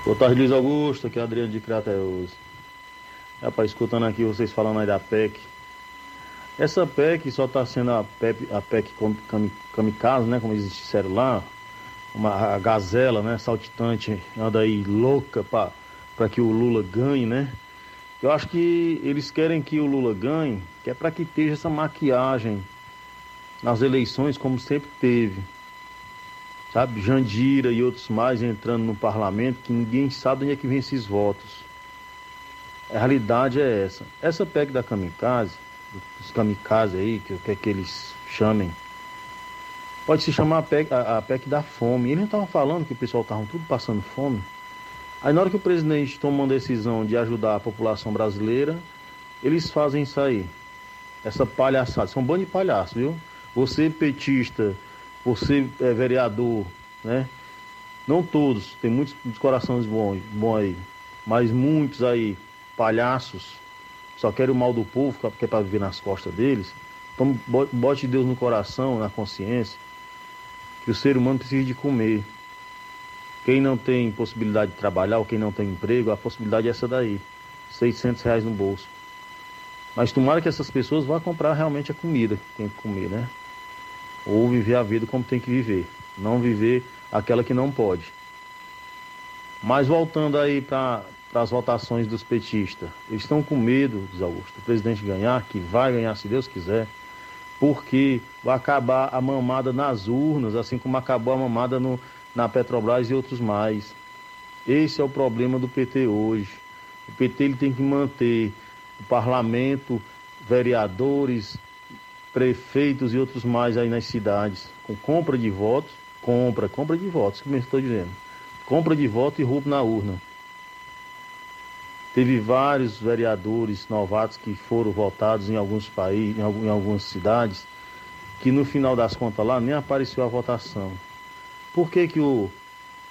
Boa tarde, Luiz Augusto. Aqui é o Adriano de Crateus. Rapaz, escutando aqui vocês falando aí da PEC. Essa PEC só está sendo a PEC, a PEC kamikaze, né? Como eles disseram lá uma gazela, né, saltitante, anda aí louca para que o Lula ganhe, né? Eu acho que eles querem que o Lula ganhe, que é para que esteja essa maquiagem nas eleições, como sempre teve. Sabe, Jandira e outros mais entrando no parlamento, que ninguém sabe onde é que vem esses votos. A realidade é essa. Essa PEC da kamikaze, dos kamikaze aí, que quer que eles chamem, Pode se chamar a PEC, a, a PEC da fome. Eles não estavam falando que o pessoal estava tudo passando fome. Aí na hora que o presidente toma uma decisão de ajudar a população brasileira, eles fazem isso aí. Essa palhaçada. São um bando de palhaços, viu? Você petista, você é vereador, né? Não todos, tem muitos corações bons, bons aí. Mas muitos aí, palhaços, só querem o mal do povo, que é para viver nas costas deles. Então bote Deus no coração, na consciência que o ser humano precisa de comer. Quem não tem possibilidade de trabalhar ou quem não tem emprego, a possibilidade é essa daí. 600 reais no bolso. Mas tomara que essas pessoas vá comprar realmente a comida que tem que comer, né? ou viver a vida como tem que viver, não viver aquela que não pode. Mas voltando aí para as votações dos petistas, eles estão com medo, diz Augusto, do presidente ganhar, que vai ganhar se Deus quiser, porque vai acabar a mamada nas urnas, assim como acabou a mamada no, na Petrobras e outros mais. Esse é o problema do PT hoje. O PT ele tem que manter o parlamento, vereadores, prefeitos e outros mais aí nas cidades, com compra de votos, compra, compra de votos, como eu estou dizendo. Compra de voto e roubo na urna. Teve vários vereadores novatos que foram votados em alguns países, em algumas cidades, que no final das contas lá nem apareceu a votação. Por que, que o,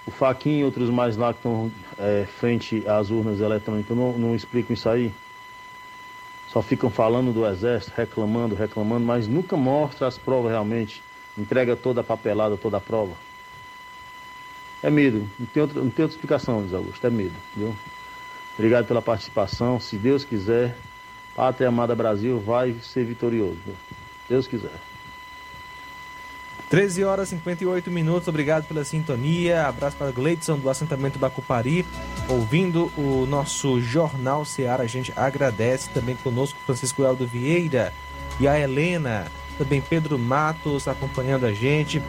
o Faquinha e outros mais lá que estão é, frente às urnas eletrônicas não, não explicam isso aí? Só ficam falando do exército, reclamando, reclamando, mas nunca mostra as provas realmente. Entrega toda a papelada, toda a prova. É medo. Não tem outra, não tem outra explicação, Luiz Augusto. É medo, viu? Obrigado pela participação. Se Deus quiser, Pátria Amada Brasil vai ser vitorioso. Deus quiser. 13 horas e 58 minutos, obrigado pela sintonia. Abraço para Gleidson do assentamento Bacupari, ouvindo o nosso Jornal Seara. A gente agradece também conosco Francisco Eldo Vieira e a Helena, também Pedro Matos acompanhando a gente,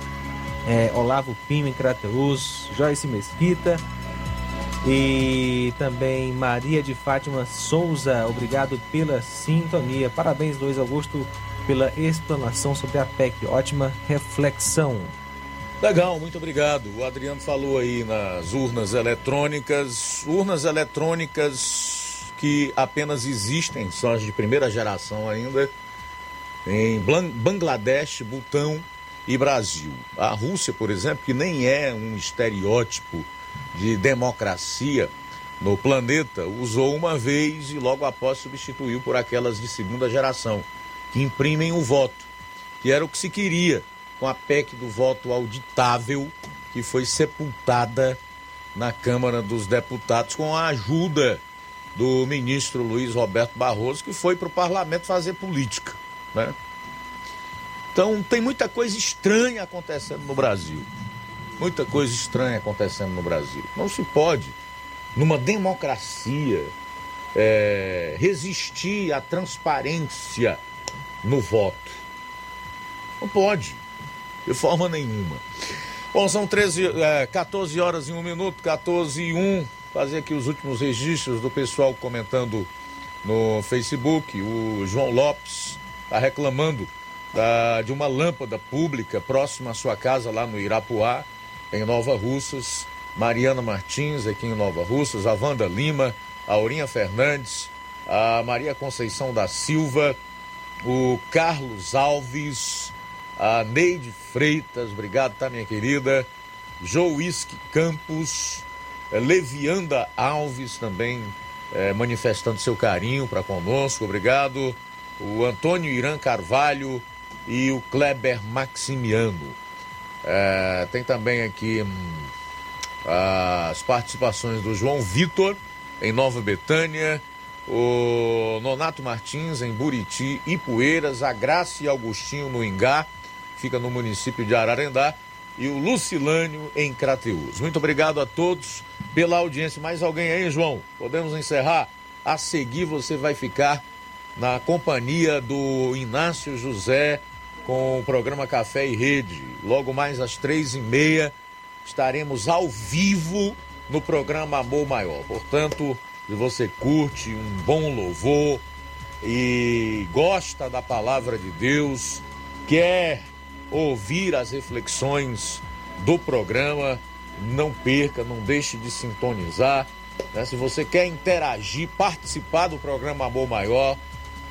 é, Olavo Pinho em Crateus, Joyce Mesquita e também Maria de Fátima Souza. Obrigado pela sintonia. Parabéns, Luiz Augusto pela explanação sobre a PEC. Ótima reflexão. Legal, muito obrigado. O Adriano falou aí nas urnas eletrônicas, urnas eletrônicas que apenas existem, são as de primeira geração ainda, em Bangladesh, Butão e Brasil. A Rússia, por exemplo, que nem é um estereótipo de democracia no planeta, usou uma vez e logo após substituiu por aquelas de segunda geração que imprimem o voto, que era o que se queria com a PEC do voto auditável, que foi sepultada na Câmara dos Deputados com a ajuda do ministro Luiz Roberto Barroso, que foi para o parlamento fazer política. Né? Então tem muita coisa estranha acontecendo no Brasil. Muita coisa estranha acontecendo no Brasil. Não se pode, numa democracia, é, resistir à transparência no voto. Não pode, de forma nenhuma. Bom, são 13, é, 14 horas e 1 minuto, 14 e 1. Fazer aqui os últimos registros do pessoal comentando no Facebook. O João Lopes está reclamando da, de uma lâmpada pública próxima à sua casa lá no Irapuá, em Nova Russas. Mariana Martins, aqui em Nova Russas, a Wanda Lima, a Aurinha Fernandes, a Maria Conceição da Silva, o Carlos Alves, a Neide Freitas, obrigado, tá, minha querida? Joisque Campos, eh, Levianda Alves também é, manifestando seu carinho para conosco, obrigado. O Antônio Irã Carvalho e o Kleber Maximiano. É, tem também aqui hum, as participações do João Vitor em Nova Betânia, o Nonato Martins em Buriti, Ipueiras, a Graça e Augustinho no Ingá, fica no município de Ararendá, e o Lucilânio em Crateus. Muito obrigado a todos pela audiência. Mais alguém aí, João? Podemos encerrar? A seguir você vai ficar na companhia do Inácio José com o programa Café e Rede. Logo mais às três e meia estaremos ao vivo no programa Amor Maior. Portanto, se você curte um bom louvor e gosta da palavra de Deus, quer ouvir as reflexões do programa, não perca, não deixe de sintonizar. Né? Se você quer interagir, participar do programa Amor Maior,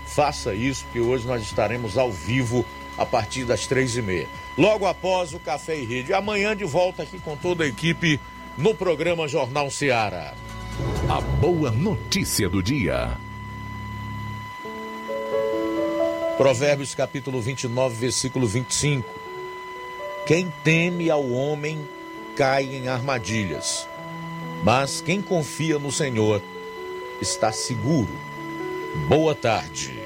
faça isso, porque hoje nós estaremos ao vivo a partir das três e meia. Logo após o Café e Rede. Amanhã de volta aqui com toda a equipe no programa Jornal Seara. A boa notícia do dia. Provérbios capítulo 29, versículo 25. Quem teme ao homem cai em armadilhas, mas quem confia no Senhor está seguro. Boa tarde.